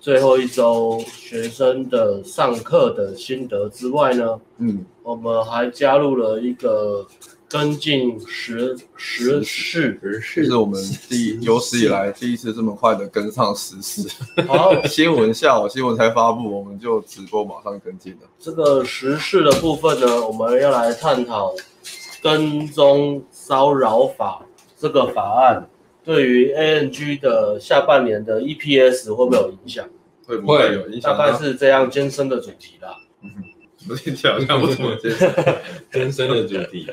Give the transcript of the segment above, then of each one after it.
最后一周学生的上课的心得之外呢，嗯，我们还加入了一个跟进时时事，时事是我们第有史以来第一次这么快的跟上时事。好，新闻下午新闻才发布，我们就直播马上跟进了。这个时事的部分呢，我们要来探讨跟踪骚扰法这个法案。对于 ANG 的下半年的 EPS 会不会有影响？会不会有影响？大概是这样艰深的主题啦。嗯，不听起来好像不怎么艰深。艰深的主题，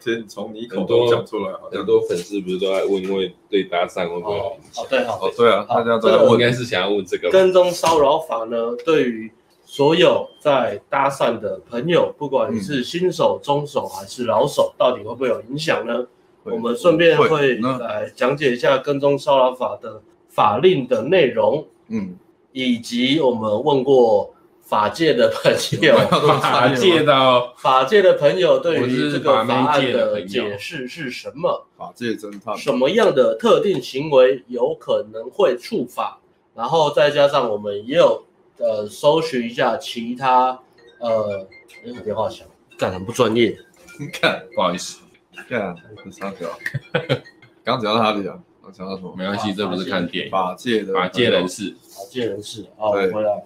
先从你口中讲出来。很多粉丝不是都在问，因为对搭讪会不会有影响？哦，对，好，哦，对啊，大家都在问，应该是想要问这个。跟踪骚扰法呢，对于所有在搭讪的朋友，不管你是新手、中手还是老手，到底会不会有影响呢？我们顺便会来讲解一下跟踪骚扰法的法令的内容，嗯，以及我们问过法界的朋友，法界的法界的朋友对于这个法案的解释是什么？法界侦探，什么样的特定行为有可能会触法？然后再加上我们也有呃搜寻一下其他呃，哎，电话响，干很不专业，你看，不好意思。对啊，很沙条。刚讲到哪里啊？我讲到什么？没关系，这不是看电影。法界的法界人士，法界人士。哦，回来。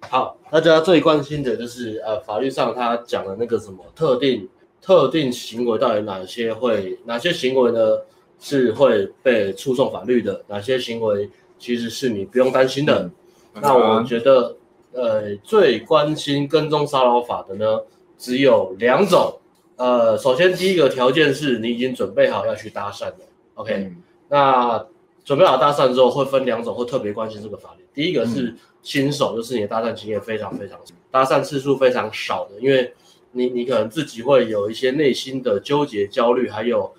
好，大家最关心的就是呃，法律上他讲的那个什么特定特定行为，到底哪些会哪些行为呢？是会被诉讼法律的？哪些行为其实是你不用担心的？嗯、那我觉得，呃，最关心跟踪骚扰法的呢，只有两种。呃，首先第一个条件是你已经准备好要去搭讪了，OK？、嗯、那准备好搭讪之后会分两种，会特别关心这个法律。第一个是新手，就是你的搭讪经验非常非常少，搭讪次数非常少的，因为你你可能自己会有一些内心的纠结、焦虑，还有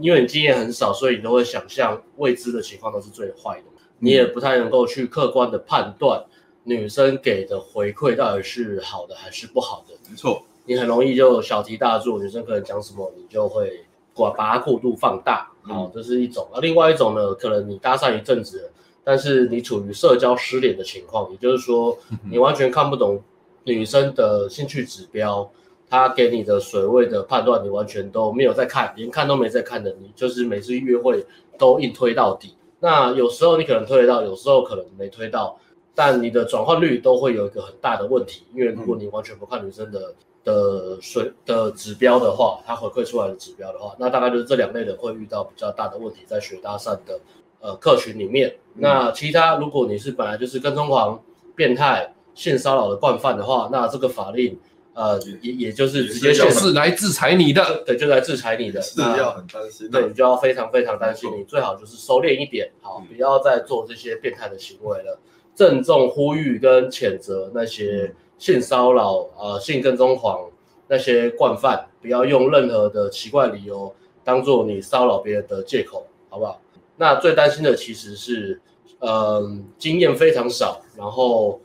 因为你经验很少，所以你都会想象未知的情况都是最坏的，你也不太能够去客观的判断女生给的回馈到底是好的还是不好的。没错。你很容易就小题大做，女生可能讲什么，你就会把把它过度放大，好、嗯，这是一种。而另外一种呢，可能你搭讪一阵子，但是你处于社交失联的情况，也就是说，你完全看不懂女生的兴趣指标，她给你的水位的判断，你完全都没有在看，连看都没在看的，你就是每次约会都硬推到底。那有时候你可能推得到，有时候可能没推到，但你的转换率都会有一个很大的问题，因为如果你完全不看女生的。的水的指标的话，它回馈出来的指标的话，那大概就是这两类人会遇到比较大的问题，在学搭讪的呃客群里面。嗯、那其他如果你是本来就是跟踪狂、变态、性骚扰的惯犯的话，那这个法令呃也也就是直接就是来制裁你的，对，就来制裁你的，是要很担心，对，你就要非常非常担心，你最好就是收敛一点，好，不要再做这些变态的行为了，郑重呼吁跟谴责那些。性骚扰、呃，性跟踪狂那些惯犯，不要用任何的奇怪理由当做你骚扰别人的借口，好不好？那最担心的其实是，嗯、呃，经验非常少，然后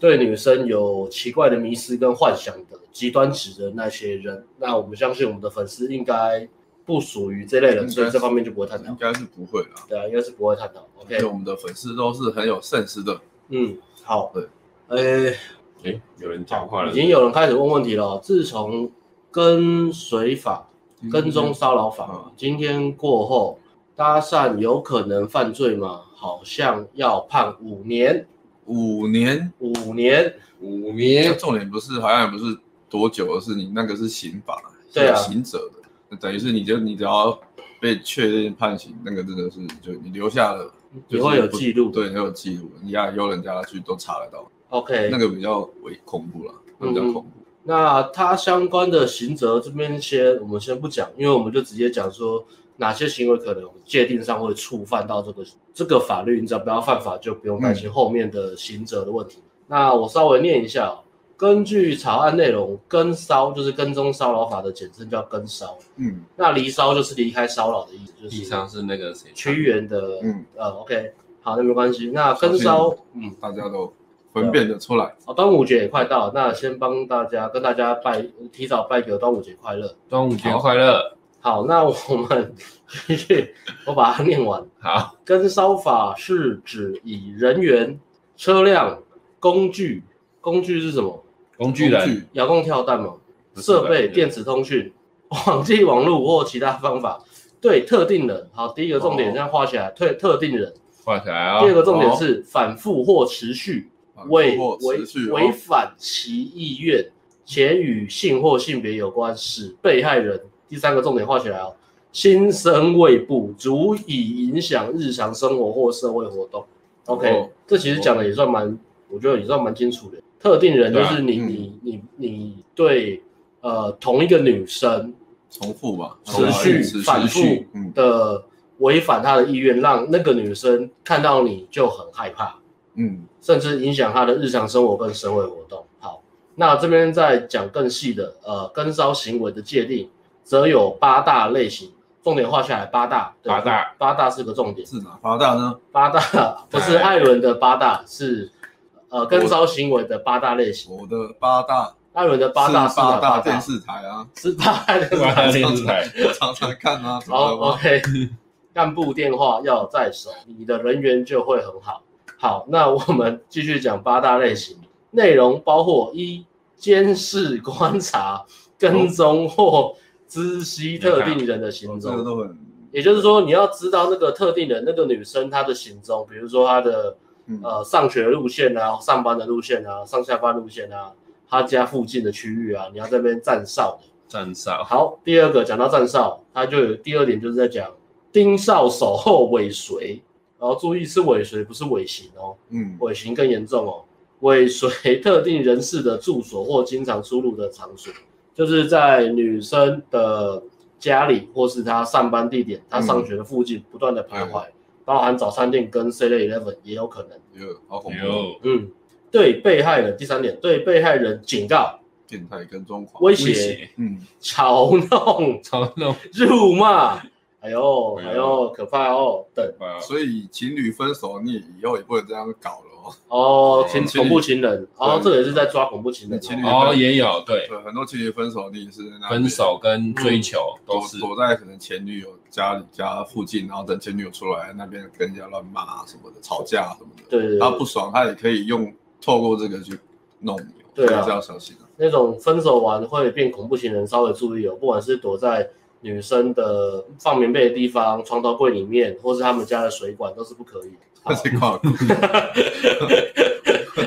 对女生有奇怪的迷思跟幻想的极端值的那些人。那我们相信我们的粉丝应该不属于这类人，所以这方面就不会探讨。应该是不会啦。对啊，应该是不会探讨。OK，我们的粉丝都是很有 sense 的。嗯，好。对，呃。哎，有人讲话了，已经有人开始问问题了。自从跟随法、跟踪骚扰法、嗯、今天过后，搭讪有可能犯罪吗？好像要判五年，五年，五年，五年。重点不是，好像也不是多久，而是你那个是刑法，对啊，刑责的，那等于是你就你只要被确认判刑，那个真的是就你留下了，你会有记录，对，你会有记录，你要有人家去都查得到。OK，那个比较为恐怖了，那比较恐怖。嗯、那它相关的刑责这边先我们先不讲，因为我们就直接讲说哪些行为可能界定上会触犯到这个这个法律，你只要不要犯法，就不用担心后面的刑责的问题。嗯、那我稍微念一下，根据草案内容，跟骚就是跟踪骚扰法的简称叫跟骚。嗯，那离骚就是离开骚扰的意思，就是离骚是那个谁屈原的。嗯，呃，OK，好，那没关系。那跟骚，嗯，大家都。分辨得出来。哦，端午节也快到了，那先帮大家跟大家拜，提早拜个端午节快乐。端午节快乐。好，那我们继续，我把它念完。好，跟骚法是指以人员车辆、工具，工具是什么？工具人，遥控跳弹嘛。设备、电子通讯、网际网络或其他方法，对特定人。好，第一个重点这样画起来，对特定人画起来啊。第二个重点是反复或持续违违违反其意愿，且与性或性别有关，使被害人。第三个重点画起来哦，心生畏怖，足以影响日常生活或社会活动。OK，这其实讲的也算蛮，我觉得也算蛮清楚的。特定人就是你你你你对。呃，同一个女生重复吧，持续反复的违反她的意愿，让那个女生看到你就很害怕，嗯，甚至影响他的日常生活跟社会活动。好，那这边再讲更细的，呃，跟骚行为的界定，则有八大类型，重点画下来，八大，八大，八大是个重点。是哪八大呢？八大 不是艾伦的八大，是呃跟骚行为的八大类型。我的八大。艾伦的八大是八大电视台啊，是八大电视台，我常常看啊。好，OK，干部电话要在手，你的人缘就会很好。好，那我们继续讲八大类型，内容包括一监视、观察、跟踪或知悉特定人的行踪。也就是说，你要知道那个特定人，那个女生她的行踪，比如说她的呃上学路线啊，上班的路线啊，上下班路线啊。她家附近的区域啊，你要在那边站哨的。站哨。好，第二个讲到站哨，他就有第二点就是在讲盯哨守候尾随，然后注意是尾随，不是尾行哦。嗯，尾行更严重哦。尾随特定人士的住所或经常出入的场所，就是在女生的家里或是她上班地点、她上学的附近不断的徘徊，嗯、包含早餐店跟 Seven Eleven 也有可能。有，好恐怖。嗯。对被害人，第三点，对被害人警告、变态跟踪狂、威胁、嗯，嘲弄、嘲弄、辱骂，哎呦，哎呦，可怕哦，对。所以情侣分手，你以后也不会这样搞了哦。哦，情恐怖情人，哦，这个也是在抓恐怖情人。情侣哦，也有，对，对，很多情侣分手，你也是分手跟追求都是躲在可能前女友家里家附近，然后等前女友出来那边跟人家乱骂什么的，吵架什么的。对，他不爽，他也可以用。透过这个去弄你，对啊，要小心啊。那种分手完会变恐怖情人，稍微注意哦。不管是躲在女生的放棉被的地方、床头柜里面，或是他们家的水管，都是不可以。这是挂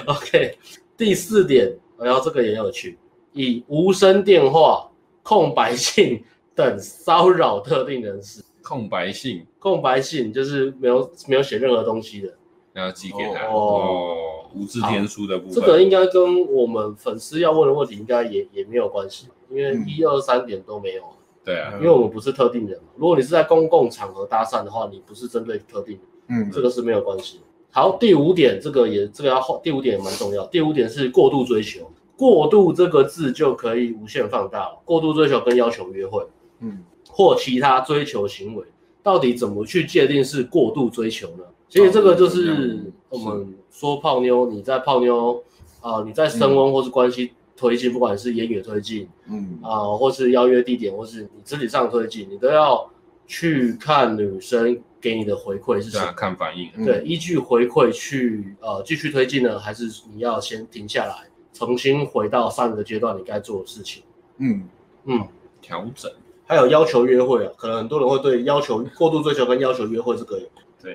OK，第四点，然后这个也有趣，以无声电话、空白信等骚扰特定人士。空白信，空白信就是没有没有写任何东西的。然后寄给他哦，无字天书的部分，这个应该跟我们粉丝要问的问题应该也也没有关系，因为一二三点都没有。对啊，因为我们不是特定人嘛。如果你是在公共场合搭讪的话，你不是针对特定人，嗯，这个是没有关系。好，第五点，这个也这个要第五点也蛮重要。第五点是过度追求，过度这个字就可以无限放大了。过度追求跟要求约会，嗯，或其他追求行为，到底怎么去界定是过度追求呢？其实这个就是我们说泡妞，你在泡妞啊，你在升温或是关系推进，不管是言语推进，嗯。啊，或是邀约地点，或是你肢体上推进，你都要去看女生给你的回馈是什么，看反应，对，依据回馈去呃继续推进呢，还是你要先停下来，重新回到上一个阶段你该做的事情，嗯。嗯，调整，还有要求约会啊，可能很多人会对要求过度追求跟要求约会这个。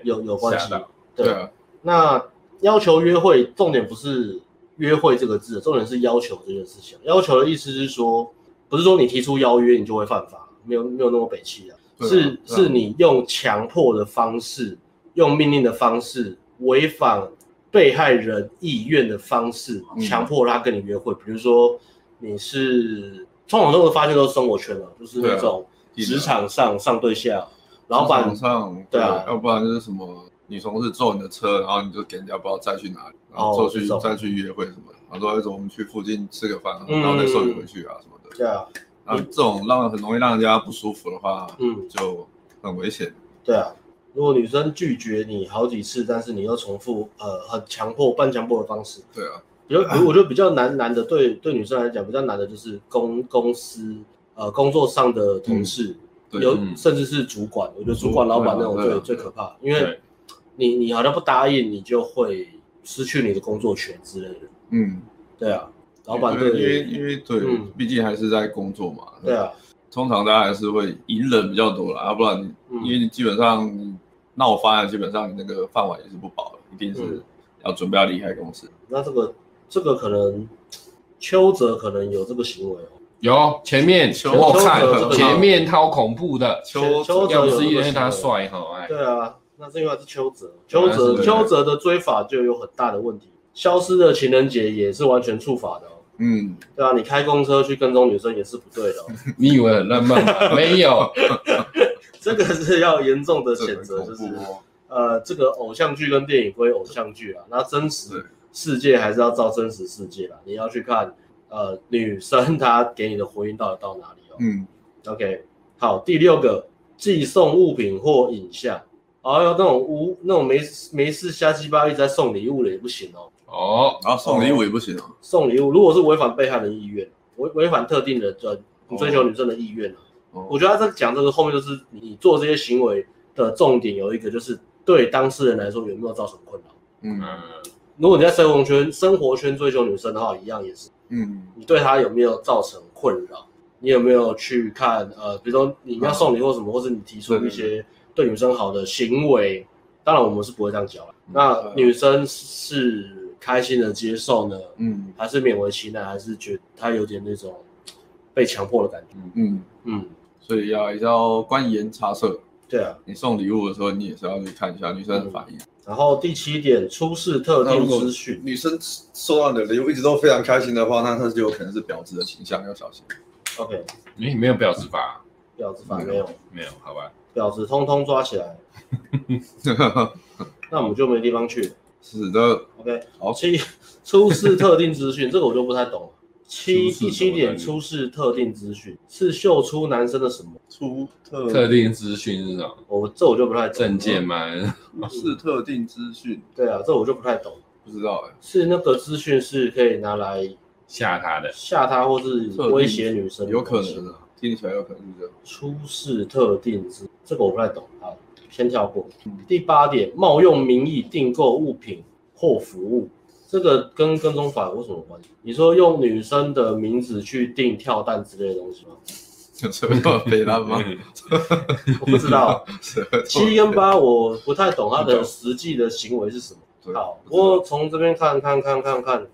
有有关系，对，对啊。那要求约会，重点不是约会这个字，重点是要求这件事情。要求的意思是说，不是说你提出邀约你就会犯法，没有没有那么北气啊，啊是、啊、是你用强迫的方式，用命令的方式，违反被害人意愿的方式，强迫他跟你约会。嗯、比如说你是通常都会发现都是生活圈了，就是那种职场上上对下。老板上对啊，要不然就是什么女同事坐你的车，然后你就给人家不知道再去哪里，然后坐去再去约会什么的，然后说一种我们去附近吃个饭，然后再送你回去啊什么的。对啊，那这种让很容易让人家不舒服的话，嗯，就很危险。对啊，如果女生拒绝你好几次，但是你又重复呃很强迫半强迫的方式，对啊，比如我觉得比较难难的对对女生来讲比较难的就是公公司呃工作上的同事。有甚至是主管，我觉得主管、老板那种最最可怕，因为你你好像不答应，你就会失去你的工作权之类的。嗯，对啊，老板对，因为因为对，嗯、毕竟还是在工作嘛。对啊，通常大家还是会隐忍比较多啦，要不然，嗯、因为你基本上闹翻了，基本上你那个饭碗也是不保了，一定是要准备要离开公司。嗯、那这个这个可能邱泽可能有这个行为哦。有前面我看前面超恐怖的，邱邱泽不是因为他帅哈，哎，对啊，那是因为是邱泽，邱泽邱泽的追法就有很大的问题，消失的情人节也是完全触法的，哦。嗯，对啊，你开公车去跟踪女生也是不对的，你以为很浪漫吗？没有，这个是要严重的谴责，就是呃，这个偶像剧跟电影归偶像剧啊，那真实世界还是要照真实世界啦，你要去看。呃，女生她给你的回应到底到哪里哦？嗯，OK，好，第六个寄送物品或影像，哦，有那种无那种没没事瞎鸡巴一直在送礼物的也不行哦。哦，然后送礼物也不行哦。送礼物如果是违反被害人意愿，违违反特定的追追求女生的意愿，哦，我觉得他在讲这个后面就是你做这些行为的重点有一个就是对当事人来说有没有造成困扰？嗯，如果你在生活圈生活圈追求女生的话，一样也是。嗯，你对他有没有造成困扰？你有没有去看？呃，比如说你要送礼或什么，或是你提出一些对女生好的行为，当然我们是不会这样讲。那女生是开心的接受呢？嗯，还是勉为其难？还是觉得她有点那种被强迫的感觉？嗯嗯，所以要也要观言察色。对啊，你送礼物的时候，你也是要去看一下女生的反应。然后第七点，出示特定资讯。女生收到你的礼物一直都非常开心的话，那她就有可能是婊子的倾向，要小心。OK，你没有婊子法？婊子法没有，没有，好吧。婊子通通抓起来。那我们就没地方去。是的。OK，好。七，出示特定资讯，这个我就不太懂。七第七点，出示特定资讯是秀出男生的什么？出特特定资讯是什么？我这我就不太懂。证件吗？是特定资讯。对啊，这我就不太懂。不知道哎。是那个资讯是可以拿来吓他的，吓他或是威胁女生？有可能啊，听起来有可能是这样。出示特定资，这个我不太懂啊，先跳过。第八点，冒用名义订购物品或服务。这个跟跟踪法有什么关系？你说用女生的名字去订跳蛋之类的东西吗？有什么飞单吗？我不知道。七跟八我不太懂他的实际的行为是什么。好，不过从这边看看看看看，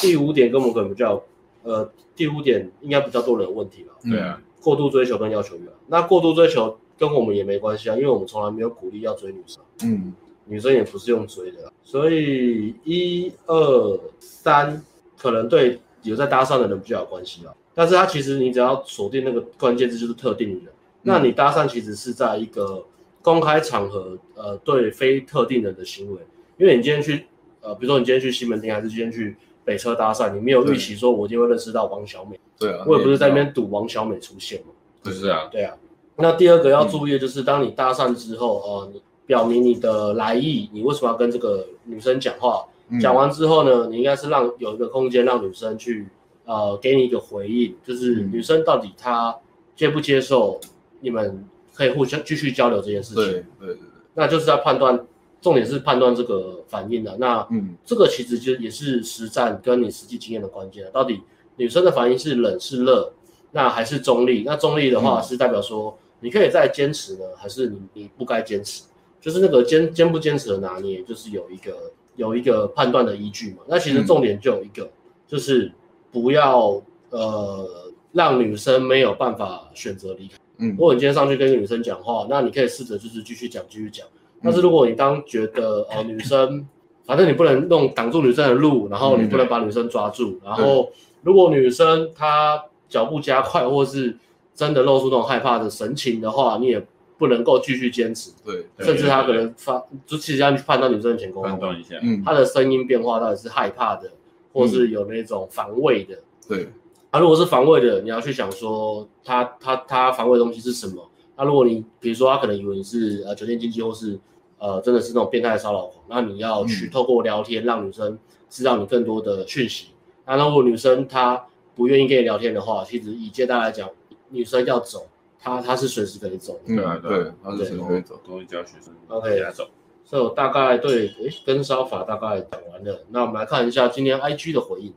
第五点跟我们可能比较，呃，第五点应该比较多人有问题吧？对啊，过度追求跟要求欲。那过度追求跟我们也没关系啊，因为我们从来没有鼓励要追女生。嗯。女生也不是用追的，所以一二三可能对有在搭讪的人比较有关系啊。但是他其实你只要锁定那个关键字就是特定人，那你搭讪其实是在一个公开场合，呃，对非特定人的行为。因为你今天去，呃，比如说你今天去西门町，还是今天去北车搭讪，你没有预期说我就会认识到王小美。对啊，我也不是在那边赌王小美出现嘛。不是啊，对啊。那第二个要注意的就是，当你搭讪之后，呃，你。表明你的来意，你为什么要跟这个女生讲话？讲、嗯、完之后呢，你应该是让有一个空间让女生去，呃，给你一个回应，就是女生到底她接不接受，你们可以互相继续交流这件事情。对对对，对那就是在判断，重点是判断这个反应的。那嗯，这个其实就也是实战跟你实际经验的关键。到底女生的反应是冷是热，那还是中立？那中立的话是代表说你可以再坚持呢，还是你你不该坚持？就是那个坚坚不坚持的拿捏，就是有一个有一个判断的依据嘛。那其实重点就有一个，嗯、就是不要呃让女生没有办法选择离开。嗯，如果你今天上去跟一个女生讲话，那你可以试着就是继续讲继续讲。但是如果你当觉得呃女生，反正你不能弄挡住女生的路，然后你不能把女生抓住，嗯、然后如果女生她脚步加快，或是真的露出那种害怕的神情的话，你也。不能够继续坚持，对，甚至她可能发，就其实要去判断女生的前沟，判断一下，嗯，他的声音变化到底是害怕的，或是有那种防卫的，对，啊如果是防卫的，你要去想说她她她防卫的东西是什么？那如果你比如说他可能以为你是呃酒店经济，或是呃真的是那种变态骚扰狂，那你要去透过聊天让女生知道你更多的讯息。那如果女生她不愿意跟你聊天的话，其实以接待来讲，女生要走。她她是随时可以走，对啊，对，她是随时可以走，都会叫学生，OK，走。所以我大概对诶跟骚法大概讲完了。那我们来看一下今天 IG 的回应，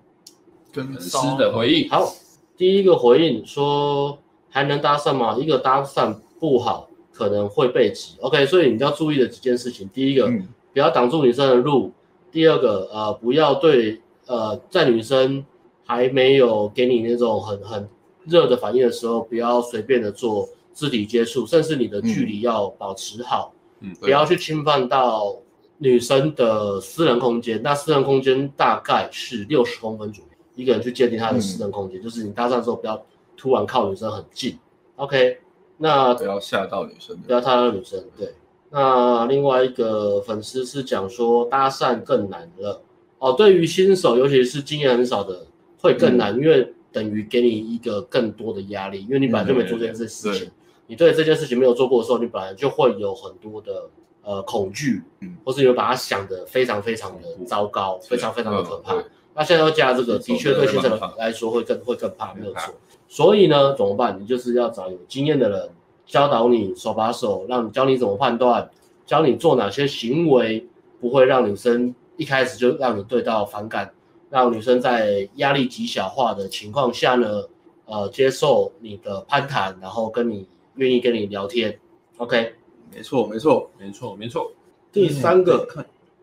跟骚的回应。好，第一个回应说还能搭讪吗？一个搭讪不好，可能会被挤。OK，所以你要注意的几件事情，第一个、嗯、不要挡住女生的路，第二个呃不要对呃在女生还没有给你那种很很热的反应的时候，不要随便的做肢体接触，甚至你的距离要保持好。不要去侵犯到女生的私人空间。那私人空间大概是六十公分左右，一个人去界定他的私人空间，嗯、就是你搭讪之后不要突然靠女生很近。OK，那不要吓到女生，不要吓到女生。对，那另外一个粉丝是讲说搭讪更难了哦，对于新手，尤其是经验很少的，会更难，嗯、因为等于给你一个更多的压力，因为你本来就没做这件事情。你对这件事情没有做过的时候，你本来就会有很多的呃恐惧，嗯，或是你会把它想得非常非常的糟糕，非常非常的可怕。那现在要加这个，的确对新手来说会更会更怕，没有错。所以呢，怎么办？你就是要找有经验的人教导你手把手，让你教你怎么判断，教你做哪些行为不会让女生一开始就让你对到反感，让女生在压力极小化的情况下呢，呃，接受你的攀谈，然后跟你。愿意跟你聊天，OK，没错，没错，没错，没错。第三个，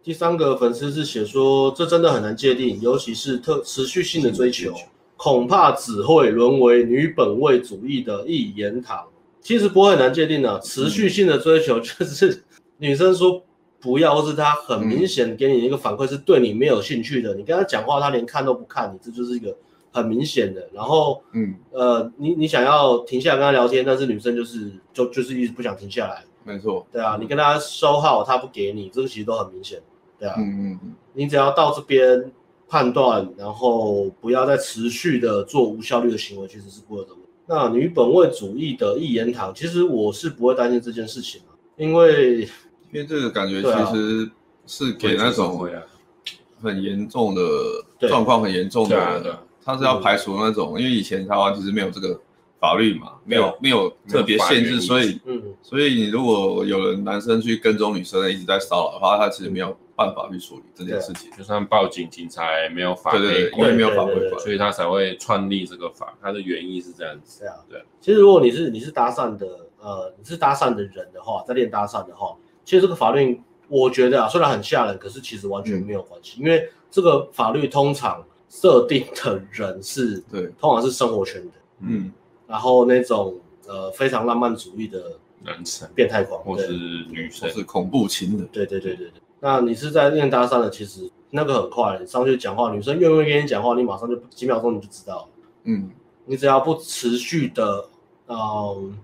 第三个粉丝是写说，这真的很难界定，尤其是特持续性的追求，恐怕只会沦为女本位主义的一言堂。其实不会很难界定的，持续性的追求就是 女生说不要，或是她很明显给你一个反馈是对你没有兴趣的，你跟她讲话，她连看都不看你，这就是一个。很明显的，然后，嗯，呃，你你想要停下来跟她聊天，但是女生就是就就是一直不想停下来，没错，对啊，你跟她收号，她不给你，这个其实都很明显，对啊，嗯嗯嗯，你只要到这边判断，然后不要再持续的做无效率的行为，其实是不会的。那女本位主义的一言堂，其实我是不会担心这件事情，因为因为这个感觉其实是给那种很严重的状况，很严重的。他是要排除那种，因为以前台湾其实没有这个法律嘛，没有没有特别限制，所以，嗯，所以你如果有人男生去跟踪女生一直在骚扰的话，他其实没有办法律处理这件事情，就算报警，警察也没有法，对对，因为没有法规管，所以他才会创立这个法，他的原意是这样子。对啊，对。其实如果你是你是搭讪的，呃，你是搭讪的人的话，在练搭讪的话，其实这个法律我觉得啊，虽然很吓人，可是其实完全没有关系，因为这个法律通常。设定的人是 对，通常是生活圈的，嗯，然后那种呃非常浪漫主义的男生、变态狂，或是女生，是恐怖情人，对对对对对。那你是在练搭讪的，其实那个很快，你上去讲话，女生愿不愿意跟你讲话，你马上就几秒钟你就知道，嗯，你只要不持续的，嗯，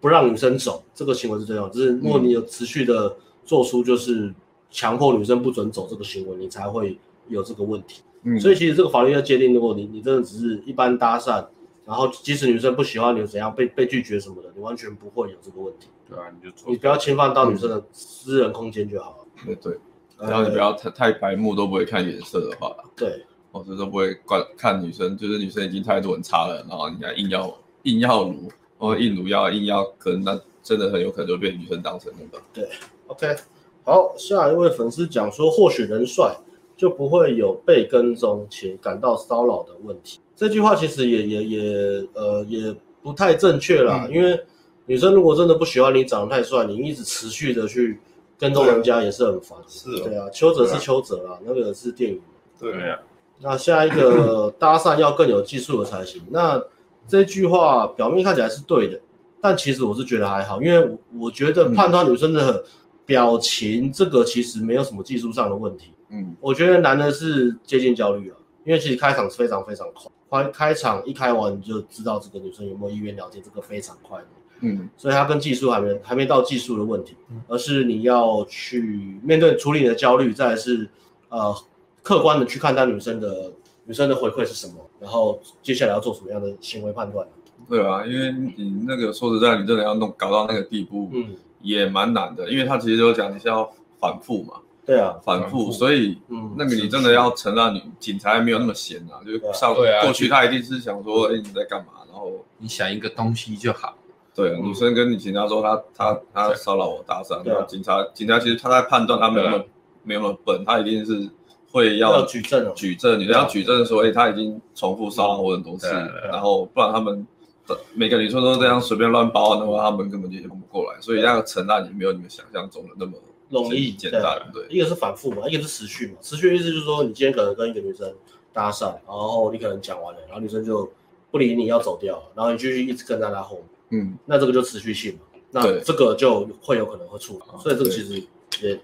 不让女生走，这个行为是最重要，就是如果你有持续的做出就是强迫女生不准走这个行为，你才会有这个问题。嗯，所以其实这个法律要界定，如果你你真的只是一般搭讪，然后即使女生不喜欢你怎样被被拒绝什么的，你完全不会有这个问题。对啊，你就你不要侵犯到女生的私人空间就好了。对对，然后你不要太太白目都不会看颜色的话，对，或者都不会管看女生，就是女生已经态度很差了，然后你还硬要硬要撸，或硬撸要硬要跟，那真的很有可能就被女生当成那个。对，OK，好，下一位粉丝讲说，或许人帅。就不会有被跟踪且感到骚扰的问题。这句话其实也也也呃也不太正确啦，嗯、因为女生如果真的不喜欢你长得太帅，你一直持续的去跟踪人家也是很烦。是，对啊，邱泽是邱泽啊，那个是电影。对啊。那下一个 搭讪要更有技术的才行。那这句话表面看起来是对的，但其实我是觉得还好，因为我觉得判断女生的表情这个其实没有什么技术上的问题。嗯，我觉得难的是接近焦虑啊，因为其实开场是非常非常快，开开场一开完你就知道这个女生有没有意愿了解，这个非常快。嗯，所以它跟技术还没还没到技术的问题，而是你要去面对处理你的焦虑，再来是呃客观的去看待女生的女生的回馈是什么，然后接下来要做什么样的行为判断。对啊，因为你那个说实在，你真的要弄搞到那个地步，嗯，也蛮难的，因为他其实就讲你是要反复嘛。对啊，反复，所以，嗯，那个你真的要承认，你警察还没有那么闲啊，就是上过去他一定是想说，哎，你在干嘛？然后你想一个东西就好，对，女生跟你警察说她她她骚扰我搭讪，然后，警察警察其实他在判断他没有那么没有那么笨，他一定是会要举证举证，你要举证说，哎，他已经重复骚扰我很多次，然后不然他们每个女生都这样随便乱报案的话，他们根本就弄不过来，所以那个承案也没有你们想象中的那么容易简单。对，一个是反复嘛，一个是持续嘛，持续的意思就是说，你今天可能跟一个女生搭讪，然后你可能讲完了，然后女生就不理你要走掉，然后你继续一直跟在她后面。嗯，那这个就持续性嘛，那这个就会有可能会出来，所以这个其实也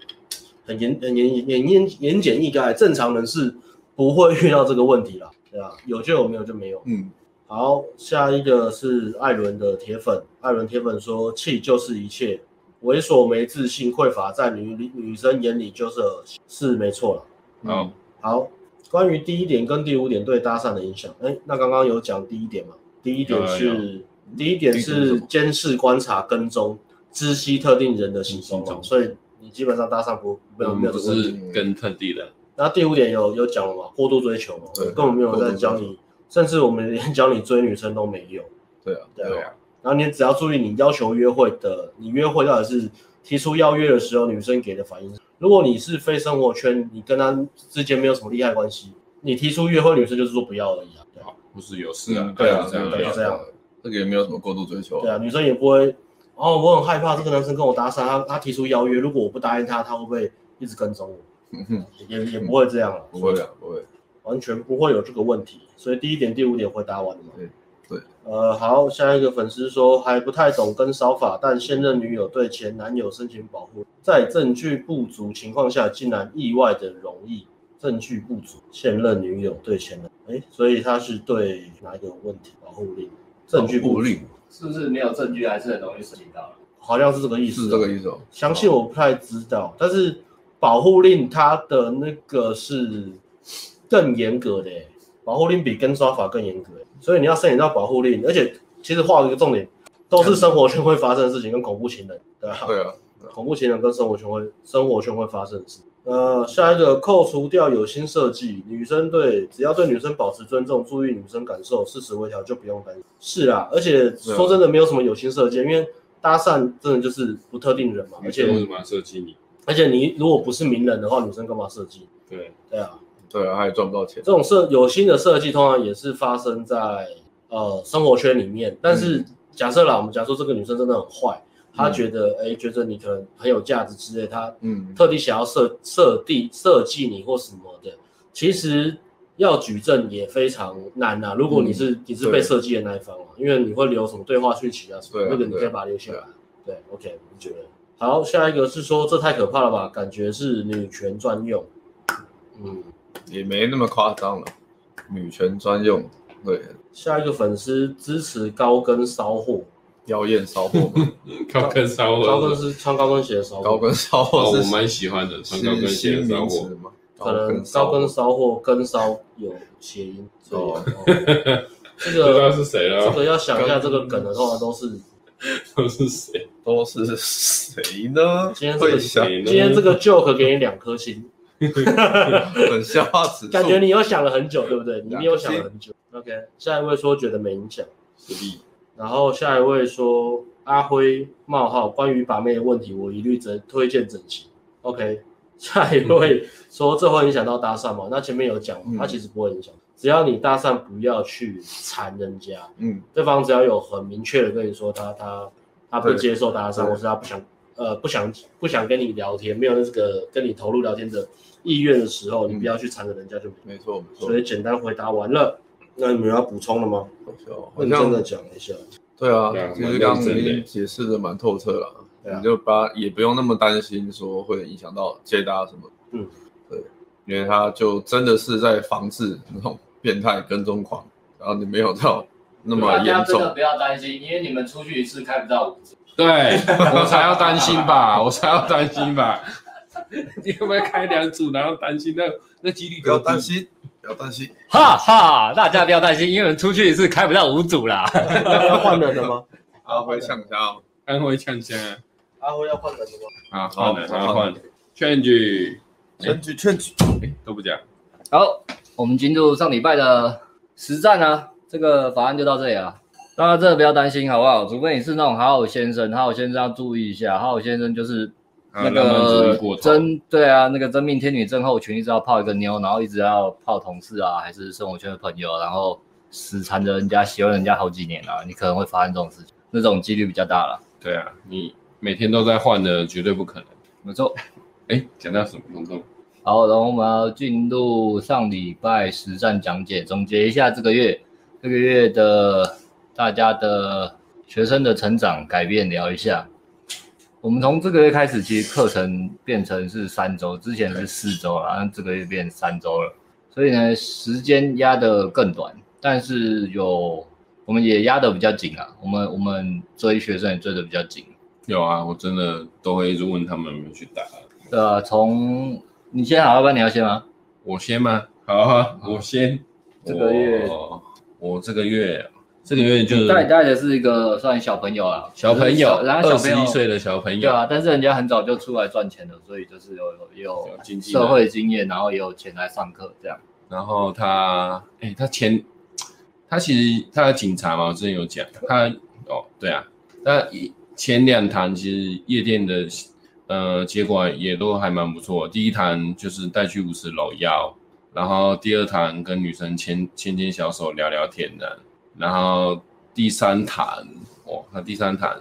很严、很严、严、严、言简意赅，正常人是不会遇到这个问题啦，对吧？有就有，没有就没有。嗯，好，下一个是艾伦的铁粉，艾伦铁粉说：“气就是一切，猥琐、没自信、匮乏，在女女生眼里就是是没错了。”嗯，好，关于第一点跟第五点对搭讪的影响，哎，那刚刚有讲第一点嘛？第一点是。第一点是监视、观察、跟踪、知悉特定人的行踪，所以你基本上搭上不没有没有这个问题。跟特定的。那第五点有有讲了嘛？过度追求嘛？对，根本没有在教你，甚至我们连教你追女生都没有。对啊，对啊。然后你只要注意，你要求约会的，你约会到底是提出邀约的时候，女生给的反应。如果你是非生活圈，你跟她之间没有什么利害关系，你提出约会，女生就是说不要而已啊。对啊，不是有事啊？对啊，这样这样。这个也没有什么过度追求，对啊，女生也不会哦，我很害怕这个男生跟我搭讪，他他提出邀约，如果我不答应他，他会不会一直跟踪我？嗯哼，也也不会这样了，不会啊，不会，完全不会有这个问题。所以第一点、第五点回答完了嘛？对对，呃，好，下一个粉丝说还不太懂跟骚法，但现任女友对前男友申请保护，在证据不足情况下，竟然意外的容易。证据不足，现任女友对前男，哎，所以他是对哪一个问题保护令？证据不足，是不是没有证据还是很容易申请到？好像是这个意思，是这个意思哦。详细我不太知道，但是保护令它的那个是更严格的，保护令比跟刷法更严格，所以你要申请到保护令，而且其实画一个重点，都是生活圈会发生的事情，跟恐怖情人，对吧？对啊，恐怖情人跟生活圈会生活圈会发生的事。呃，下一个扣除掉有心设计，女生对只要对女生保持尊重，注意女生感受，事实微调就不用担心。是啊，而且说真的，没有什么有心设计，因为搭讪真的就是不特定人嘛。而且为什么要设计你？而且你如果不是名人的话，女生干嘛设计？对对啊，对啊，他也赚不到钱。这种设有心的设计，通常也是发生在呃生活圈里面。但是假设啦，我们假设这个女生真的很坏。他觉得，哎、嗯，觉得你可能很有价值之类，他嗯，特地想要设设定设计你或什么的，其实要举证也非常难呐、啊。如果你是、嗯、你是被设计的那一方啊，因为你会留什么对话讯息啊什么，那个你可以把它留下来。对，对，OK，我觉得好。下一个是说，这太可怕了吧？感觉是女权专用，嗯，也没那么夸张了，女权专用。对，下一个粉丝支持高跟骚货。妖艳骚货，高跟骚货，高跟是穿高跟鞋的骚货，高跟骚货我蛮喜欢的，穿高跟鞋的骚货。可能高跟骚货跟骚有谐音，哦，这个是谁了？这个要想一下，这个梗的话都是都是谁？都是谁呢？今天这个今天这个 joke 给你两颗星，很笑话词，感觉你又想了很久，对不对？你又想了很久。OK，下一位说觉得没影响。然后下一位说阿辉冒号关于把妹的问题，我一律整推荐整形。OK，下一位说这会影响到搭讪吗？那前面有讲，他其实不会影响，只要你搭讪不要去缠人家，嗯，对方只要有很明确的跟你说他他他不接受搭讪，或是他不想呃不想不想跟你聊天，没有那个跟你投入聊天的意愿的时候，你不要去缠着人家就没错没错。所以简单回答完了。那你们要补充了吗？认真的讲一下。对啊，其实刚刚已经解释的蛮透彻了，你就把也不用那么担心说会影响到接搭什么。嗯，对，因为他就真的是在防治那种变态跟踪狂，然后你没有到那么严重。不要担心，因为你们出去一次开不到五次。对，我才要担心吧，我才要担心吧。你会不会开两组，然后担心那那几率？不要担心。不要担心，哈哈，大家不要担心，因为出去是开不到五组啦。要换人了吗？阿辉呛声，阿辉呛声，阿辉要换人了吗？啊，换人，换换。Change，Change，Change，哎，都不讲。好，我们进入上礼拜的实战啊，这个法案就到这里了。大家真的不要担心，好不好？除非你是那种好好先生，好好先生要注意一下，好好先生就是那个真对啊，那个真命天女症候群，一直要泡一个妞，然后一直要泡同事啊，还是生活圈的朋友，然后死缠着人家，喜欢人家好几年啊，你可能会发生这种事情，那种几率比较大了。对啊，你每天都在换的，绝对不可能。没错。哎，讲到什么动作？好，然后我们要进入上礼拜实战讲解，总结一下这个月这个月的大家的学生的成长改变，聊一下。我们从这个月开始，其实课程变成是三周，之前是四周了，然后这个月变三周了，所以呢，时间压得更短，但是有我们也压得比较紧啊，我们我们追学生也追得比较紧。有啊，我真的都会一直问他们有没有去打。对啊，从你先好，要不然你要先吗？我先吗？好啊，我先。这个月，我这个月，这个月就是带带的是一个算小朋友啊，小朋友，然后二十一岁的小朋友。对啊，但是人家很早就出来赚钱了，所以就是有有有社会经验，然后也有钱来上课这样。然后他，哎，他前，他其实他的警察嘛，我之前有讲，他哦，对啊，那前两堂其实夜店的。呃，结果也都还蛮不错。第一堂就是带去五十楼要，然后第二堂跟女生牵牵牵小手聊聊天的，然后第三堂，哇，那第三堂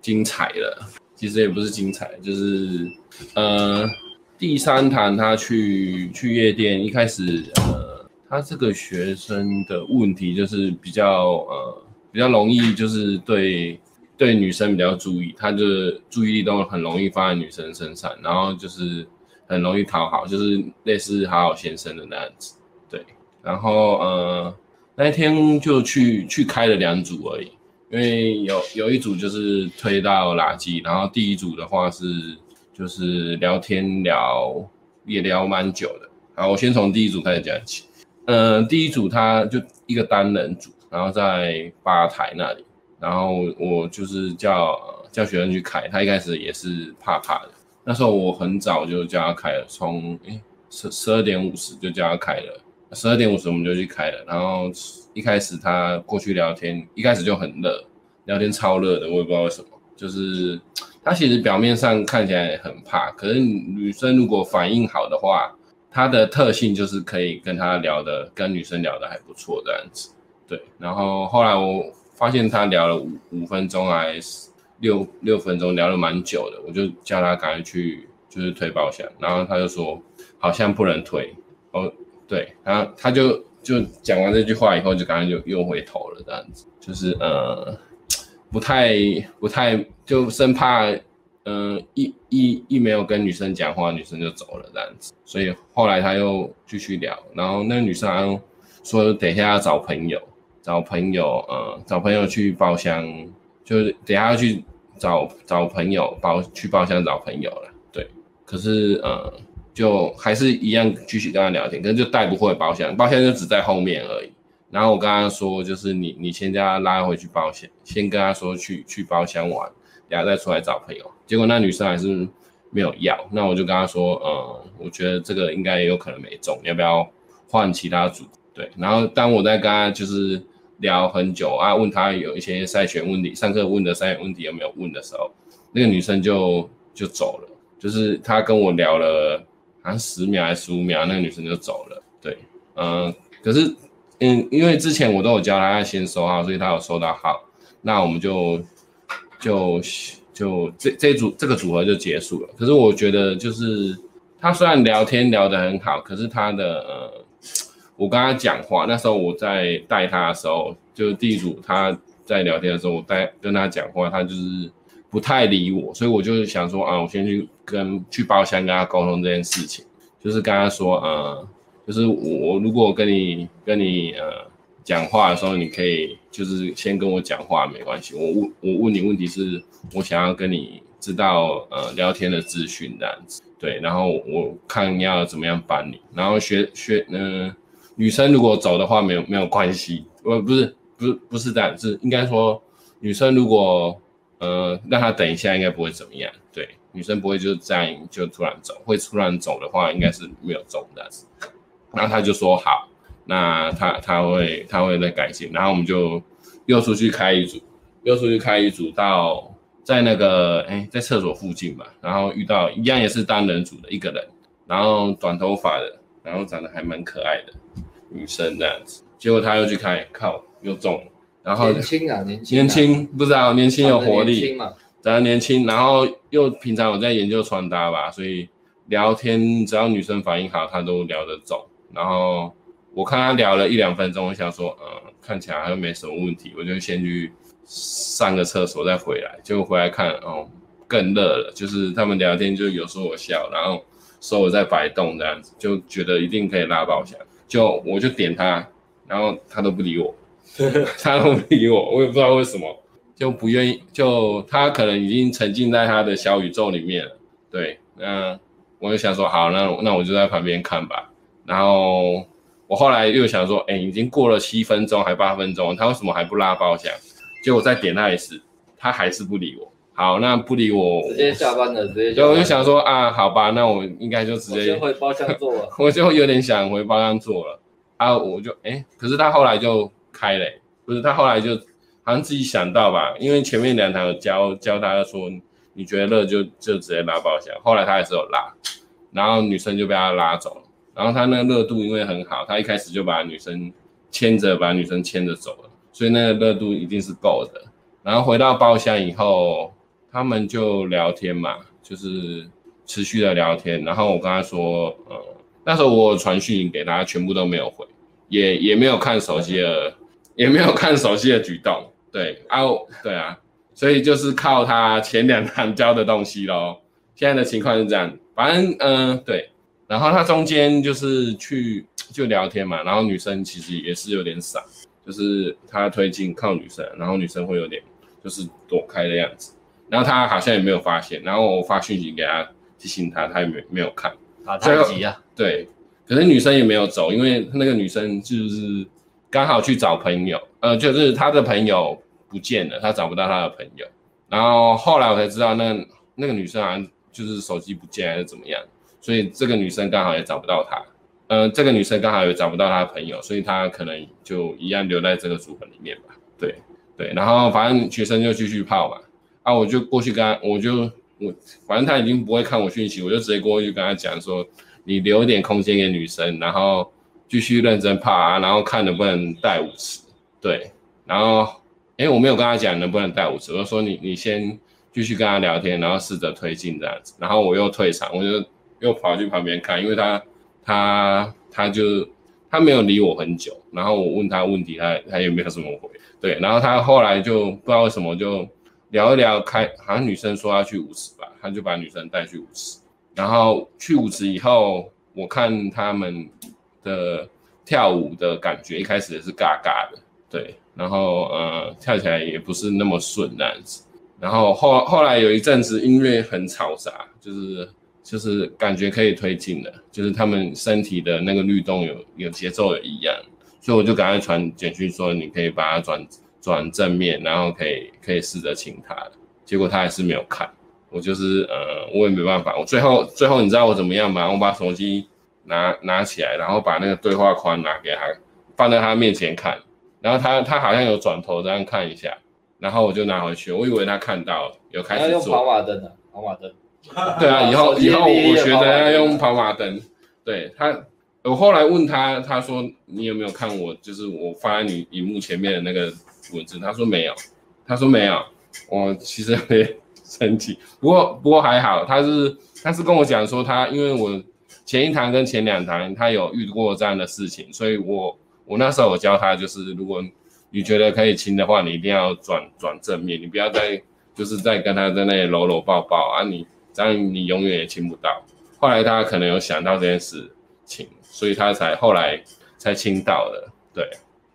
精彩了。其实也不是精彩，就是呃，第三堂他去去夜店，一开始呃，他这个学生的问题就是比较呃比较容易就是对。对女生比较注意，他就注意力都很容易放在女生身上，然后就是很容易讨好，就是类似好好先生的那样子。对，然后呃那一天就去去开了两组而已，因为有有一组就是推到垃圾，然后第一组的话是就是聊天聊也聊蛮久的。好，我先从第一组开始讲起。嗯、第一组他就一个单人组，然后在吧台那里。然后我就是叫叫学生去开，他一开始也是怕怕的。那时候我很早就叫他开了，从诶十十二点五十就叫他开了，十二点五十我们就去开了。然后一开始他过去聊天，一开始就很热，聊天超热的，我也不知道为什么。就是 他其实表面上看起来很怕，可是女生如果反应好的话，他的特性就是可以跟他聊的，跟女生聊的还不错这样子。对，然后后来我。发现他聊了五五分钟还是六六分钟，聊了蛮久的，我就叫他赶快去就是推包厢，然后他就说好像不能推哦，对，然后他就就讲完这句话以后就赶快就又回头了这样子，就是呃不太不太就生怕嗯、呃、一一一没有跟女生讲话，女生就走了这样子，所以后来他又继续聊，然后那个女生好像说等一下要找朋友。找朋友，呃，找朋友去包厢，就是等下要去找找朋友包去包厢找朋友了，对。可是，呃，就还是一样继续跟他聊天，可是就带不回包厢，包厢就只在后面而已。然后我跟他说，就是你你先将他拉回去包厢，先跟他说去去包厢玩，等下再出来找朋友。结果那女生还是没有要，那我就跟他说，呃，我觉得这个应该也有可能没中，要不要换其他组？对。然后当我在跟他就是。聊很久啊，问他有一些筛选问题，上课问的筛选问题有没有问的时候，那个女生就就走了，就是她跟我聊了好像十秒还是十五秒，那个女生就走了。对，嗯，可是嗯，因为之前我都有教她要先收号，所以她有收到号，那我们就就就这这组这个组合就结束了。可是我觉得就是她虽然聊天聊得很好，可是她的呃。我跟他讲话，那时候我在带他的时候，就是第一组他在聊天的时候，我带跟他讲话，他就是不太理我，所以我就想说啊，我先去跟去包厢跟他沟通这件事情，就是跟他说，呃，就是我如果跟你跟你呃讲话的时候，你可以就是先跟我讲话没关系，我问我问你问题是我想要跟你知道呃聊天的资讯这样子，对，然后我看要怎么样帮你，然后学学嗯。呃女生如果走的话，没有没有关系，我，不是，不是，不是这样，是应该说，女生如果呃让她等一下，应该不会怎么样。对，女生不会就这样就突然走，会突然走的话，应该是没有中的。然后他就说好，那他他会他会再改进，然后我们就又出去开一组，又出去开一组到在那个哎在厕所附近吧，然后遇到一样也是单人组的一个人，然后短头发的，然后长得还蛮可爱的女生这样子，结果他又去开，靠又中了，然后年轻啊年轻，年轻不知道年轻有活力，长得年轻，然后又平常有在研究穿搭吧，所以聊天只要女生反应好，他都聊得走，然后。我看他聊了一两分钟，我想说，嗯，看起来好像没什么问题，我就先去上个厕所再回来。结果回来看，哦，更热了，就是他们聊天就有说我笑，然后说我在摆动这样子，就觉得一定可以拉爆下。就我就点他，然后他都不理我，他都不理我，我也不知道为什么，就不愿意，就他可能已经沉浸在他的小宇宙里面了。对，那我就想说，好，那那我就在旁边看吧，然后。我后来又想说，哎、欸，已经过了七分钟还八分钟，他为什么还不拉包厢？结果再点那一次，他还是不理我。好，那不理我，直接下班了，直接。就我就想说啊，好吧，那我应该就直接回包厢坐了。我就有点想回包厢坐了啊，我就哎、欸，可是他后来就开了、欸，不是他后来就好像自己想到吧，因为前面两堂有教教他说，你觉得热就就直接拉包厢，后来他还是有拉，然后女生就被他拉走了。然后他那个热度因为很好，他一开始就把女生牵着，把女生牵着走了，所以那个热度一定是够的。然后回到包厢以后，他们就聊天嘛，就是持续的聊天。然后我跟他说，呃，那时候我传讯给他，全部都没有回，也也没有看手机的，也没有看手机的举动。对啊，对啊，所以就是靠他前两堂教的东西咯。现在的情况是这样，反正嗯、呃，对。然后他中间就是去就聊天嘛，然后女生其实也是有点傻，就是他推进靠女生，然后女生会有点就是躲开的样子，然后他好像也没有发现，然后我发讯息给他提醒他，他也没没有看，啊，太急啊，对，可是女生也没有走，因为那个女生就是刚好去找朋友，呃，就是他的朋友不见了，他找不到他的朋友，然后后来我才知道那那个女生好像就是手机不见还是怎么样。所以这个女生刚好也找不到他，嗯、这个女生刚好也找不到她的朋友，所以她可能就一样留在这个组合里面吧。对对，然后反正学生就继续泡嘛，啊，我就过去跟他，我就我反正他已经不会看我讯息，我就直接过去跟他讲说，你留一点空间给女生，然后继续认真泡啊，然后看能不能带舞池。对，然后哎，我没有跟他讲能不能带舞池，我就说你你先继续跟他聊天，然后试着推进这样子，然后我又退场，我就。又跑去旁边看，因为他他他就他没有理我很久，然后我问他问题，他他也没有什么回，对，然后他后来就不知道为什么就聊一聊开，好像女生说要去舞池吧，他就把女生带去舞池，然后去舞池以后，我看他们的跳舞的感觉一开始也是尬尬的，对，然后呃跳起来也不是那么顺那样子，然后后后来有一阵子音乐很嘈杂，就是。就是感觉可以推进的，就是他们身体的那个律动有有节奏有一样，所以我就赶快传简讯说，你可以把它转转正面，然后可以可以试着亲他。结果他还是没有看，我就是呃我也没办法，我最后 最后你知道我怎么样吗？我把手机拿拿起来，然后把那个对话框拿给他，放在他面前看，然后他他好像有转头这样看一下，然后我就拿回去，我以为他看到有开始做。用跑马灯的跑马灯。对啊，以后以后我学的要用跑马灯。对他，我后来问他，他说你有没有看我，就是我发在你荧幕前面的那个文字？他说没有，他说没有。我其实有点生气，不过不过还好，他是他是跟我讲说他，因为我前一堂跟前两堂他有遇过这样的事情，所以我我那时候我教他就是，如果你觉得可以亲的话，你一定要转转正面，你不要再就是再跟他在那里搂搂抱抱啊你。这样你永远也亲不到。后来他可能有想到这件事情，所以他才后来才亲到的。对，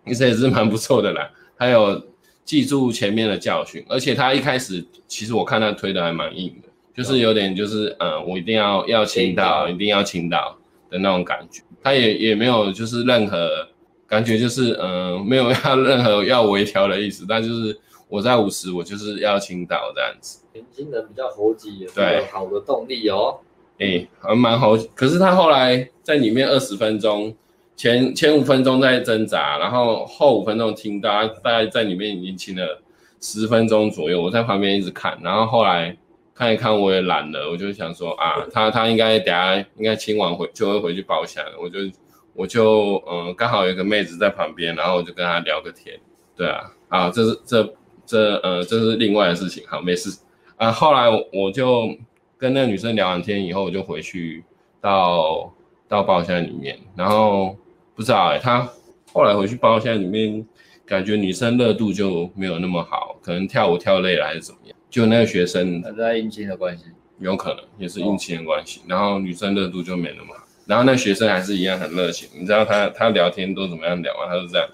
其实也是蛮不错的啦。还有记住前面的教训，而且他一开始其实我看他推的还蛮硬的，就是有点就是嗯，我一定要要亲到，一定要亲到的那种感觉。他也也没有就是任何感觉，就是嗯，没有要 任何要微调的意思，但就是。我在五十，我就是要清岛这样子。年轻人比较猴急，也有好的动力哦。哎、欸，还蛮猴，可是他后来在里面二十分钟，前前五分钟在挣扎，然后后五分钟听到他大概在里面已经亲了十分钟左右，我在旁边一直看，然后后来看一看我也懒了，我就想说啊，他他应该等下应该清完回就会回去包厢了，我就我就嗯刚好有个妹子在旁边，然后我就跟她聊个天，对啊啊这是这这呃这是另外的事情，好没事啊，后来我就跟那个女生聊完天以后，我就回去到到包厢里面，然后。不知道哎、欸，他后来回去包厢里面，感觉女生热度就没有那么好，可能跳舞跳累了还是怎么样。就那个学生，他在应勤的关系，有可能也是应勤的关系。然后女生热度就没那么好，然后那学生还是一样很热情。你知道他他聊天都怎么样聊吗？他是这样，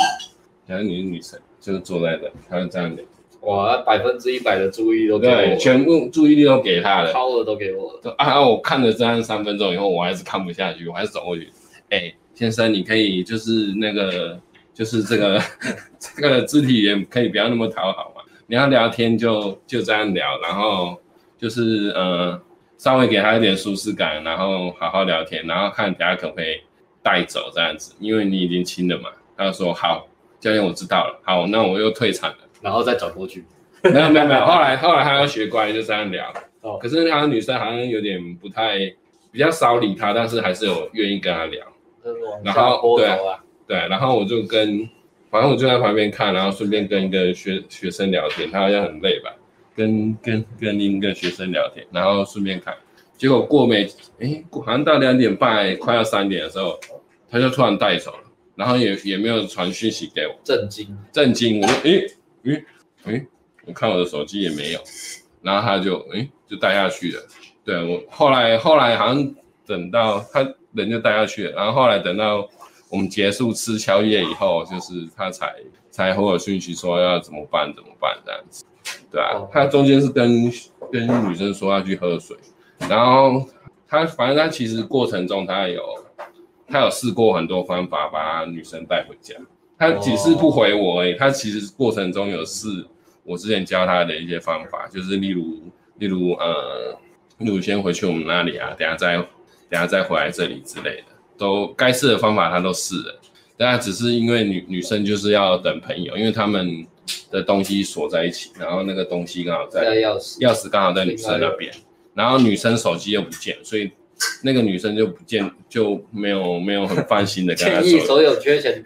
然后你是女生，就是坐在这，他就这样聊。哇，百分之一百的注意力都给全部注意力都给他了，超了都给我了。啊，我看了这样三分钟以后，我还是看不下去，我还是走过去，哎、欸。先生，你可以就是那个，就是这个 这个肢体也可以不要那么讨好嘛。你要聊天就就这样聊，然后就是呃稍微给他一点舒适感，然后好好聊天，然后看等下可不可以带走这样子，因为你已经亲了嘛。他就说好，教练我知道了，好，那我又退场了，然后再转过去。没有没有没有，后来后来他要学乖，就这样聊。哦，可是他的女生好像有点不太，比较少理他，但是还是有愿意跟他聊。然后对对，然后我就跟，反正我就在旁边看，然后顺便跟一个学学生聊天，他好像很累吧，跟跟跟另一个学生聊天，然后顺便看，结果过没，哎，好像到两点半，快要三点的时候，他就突然带走了，然后也也没有传讯息给我，震惊，震惊，我说，哎，哎，哎，我看我的手机也没有，然后他就，哎，就带下去了，对我后来后来好像等到他。人就带下去了，然后后来等到我们结束吃宵夜以后，就是他才才回我讯息说要怎么办怎么办这样子，对啊，他中间是跟跟女生说要去喝水，然后他反正他其实过程中他有他有试过很多方法把女生带回家，他只是不回我而已，他其实过程中有试我之前教他的一些方法，就是例如例如呃，例如先回去我们那里啊，等下再。等下再回来这里之类的，都该试的方法他都试了，但只是因为女女生就是要等朋友，因为他们的东西锁在一起，然后那个东西刚好在钥匙，钥匙刚好在女生那边，然后女生手机又不见，所以那个女生就不见就没有没有很放心的跟他说。建议所有缺钱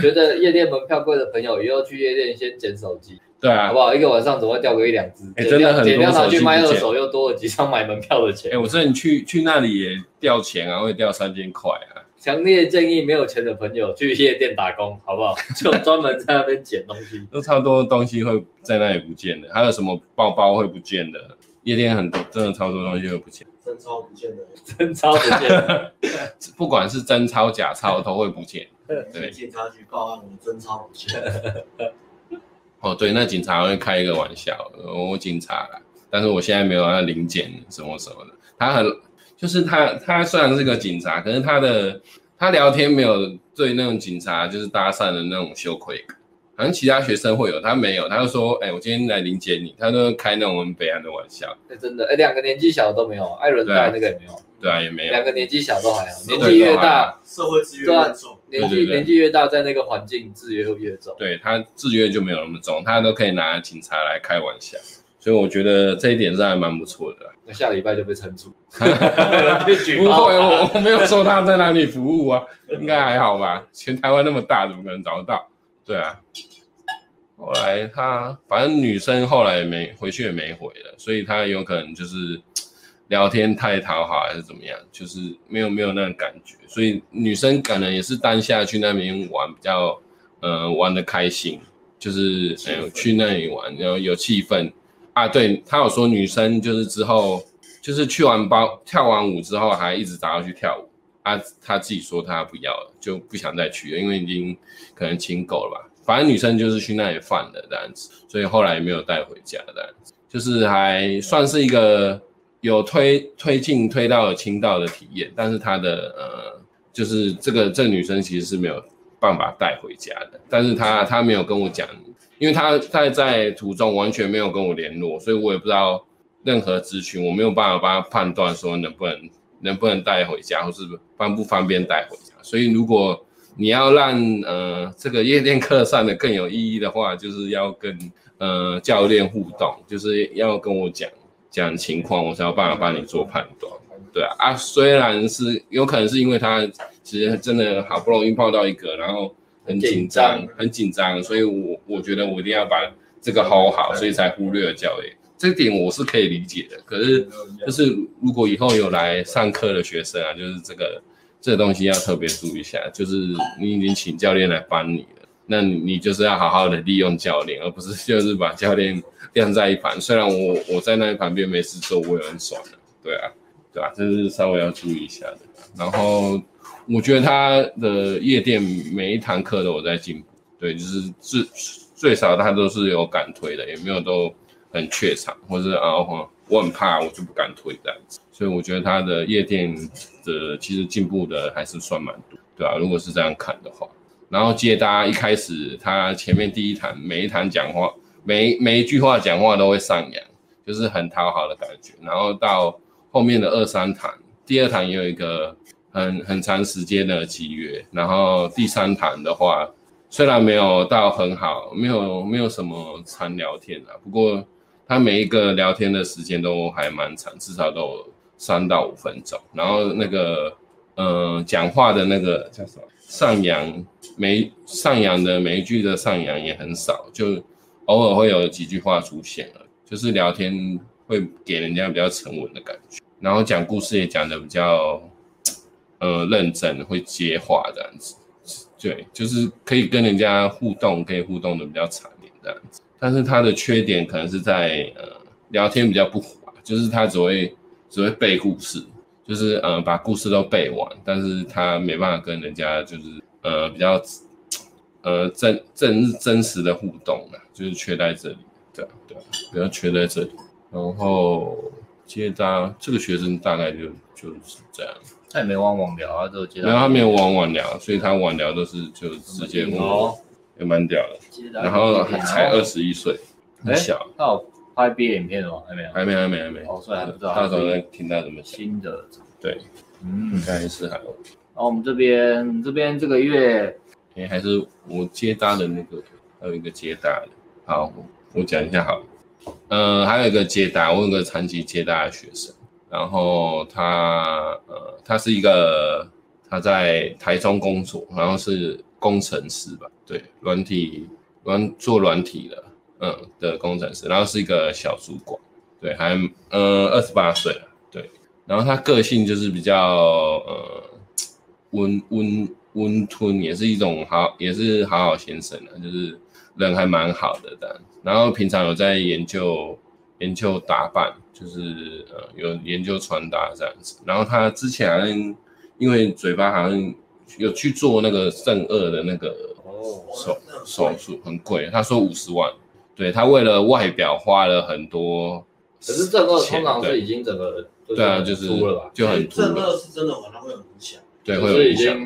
觉得夜店门票贵的朋友，以后去夜店先捡手机。对啊，好不好？一个晚上总会掉个一两只，哎，真的很多手机去卖二手又多了几张买门票的钱。哎，我之前去去那里也掉钱啊，会掉三千块啊。强烈建议没有钱的朋友去夜店打工，好不好？就专门在那边捡东西，都超多东西会在那里不见的，还有什么包包会不见的，夜店很多，真的超多东西会不见，真钞不见的，真钞不见的，不管是真钞假钞都会不见。对，警察局报案，我真钞不见。哦，对，那警察会开一个玩笑，我警察啦，但是我现在没有要临检什么什么的。他很，就是他，他虽然是个警察，可是他的他聊天没有对那种警察就是搭讪的那种羞愧感，好像其他学生会有，他没有，他就说，哎，我今天来临检你，他都开那种很北岸的玩笑。哎，真的，哎，两个年纪小的都没有，艾伦戴那个也没有。对啊，也没有。两个年纪小都还好，年纪越大，社会制约越重。年纪年纪越大，在那个环境制约会越重。对，他制约就没有那么重，他都可以拿警察来开玩笑，所以我觉得这一点是还蛮不错的。那下礼拜就被惩处。不会，我我没有说他在哪里服务啊，应该还好吧？全台湾那么大，怎么可能找得到？对啊。后来他反正女生后来也没回去也没回了，所以他有可能就是。聊天太讨好还是怎么样，就是没有没有那种感觉，所以女生可能也是当下去那边玩比较，呃，玩的开心，就是呃去那里玩，然后有气氛啊。对，他有说女生就是之后就是去完包跳完舞之后还一直找他去跳舞啊，他自己说他不要了，就不想再去了，因为已经可能亲够了吧。反正女生就是去那里放的这样子，所以后来也没有带回家这样子，就是还算是一个。有推推进推到了亲到的体验，但是他的呃，就是这个这个女生其实是没有办法带回家的，但是她她没有跟我讲，因为他在在途中完全没有跟我联络，所以我也不知道任何资讯，我没有办法帮他判断说能不能能不能带回家，或是方不方便带回家。所以如果你要让呃这个夜店课上的更有意义的话，就是要跟呃教练互动，就是要跟我讲讲情况，我才有办法帮你做判断。对啊，啊，虽然是有可能是因为他其实真的好不容易泡到一个，然后很紧张，很紧张，所以我我觉得我一定要把这个 hold 好，所以才忽略了教练。这点我是可以理解的。可是就是如果以后有来上课的学生啊，就是这个这个东西要特别注意一下，就是你已经请教练来帮你了，那你就是要好好的利用教练，而不是 就是把教练晾在一旁。虽然我我在那一旁边没事做，我也很爽的，对啊。对吧？这是稍微要注意一下的。然后我觉得他的夜店每一堂课都有在进步，对，就是最最少他都是有敢推的，也没有都很怯场，或者啊我很怕，我就不敢推这样子。所以我觉得他的夜店的其实进步的还是算蛮多，对吧？如果是这样看的话，然后接大家一开始他前面第一堂每一堂讲话，每每一句话讲话都会上扬，就是很讨好的感觉，然后到。后面的二三堂，第二堂也有一个很很长时间的集约，然后第三堂的话，虽然没有到很好，没有没有什么常聊天啊，不过他每一个聊天的时间都还蛮长，至少都有三到五分钟。然后那个呃讲话的那个叫什么上扬，每上扬的每一句的上扬也很少，就偶尔会有几句话出现了，就是聊天。会给人家比较沉稳的感觉，然后讲故事也讲得比较，呃，认真，会接话这样子，对，就是可以跟人家互动，可以互动的比较长一点这样子。但是他的缺点可能是在呃聊天比较不滑，就是他只会只会背故事，就是呃把故事都背完，但是他没办法跟人家就是呃比较呃真真真实的互动啊，就是缺在这里，对对，比较缺在这里。然后接搭这个学生大概就就是这样，他也没往往聊啊，都接搭。然后他没有玩网聊，所以他网聊都是就直接问，哦，也蛮屌的。然后才二十一岁，很小。他有拍毕业影片吗？还没有，还没，还没，还没。哦，所以还不知道。到时候再听到怎么讲。新的，对，嗯，应该是还有。然后我们这边这边这个月，哎，还是我接搭的那个，还有一个接搭的。好，我讲一下好。呃，还有一个接搭，我有个长期接搭的学生，然后他呃，他是一个他在台中工作，然后是工程师吧，对，软体软做软体的，嗯的工程师，然后是一个小主管，对，还呃二十八岁，对，然后他个性就是比较呃温温温吞，也是一种好，也是好好先生的，就是人还蛮好的的。然后平常有在研究研究打扮，就是呃有研究穿搭这样子。然后他之前好像因为嘴巴好像有去做那个正颚的那个手手术，很贵。他说五十万，对，他为了外表花了很多。可是正颚通常是已经整个对啊，就是就很正颚是真的可能会有影响，对，会有影响，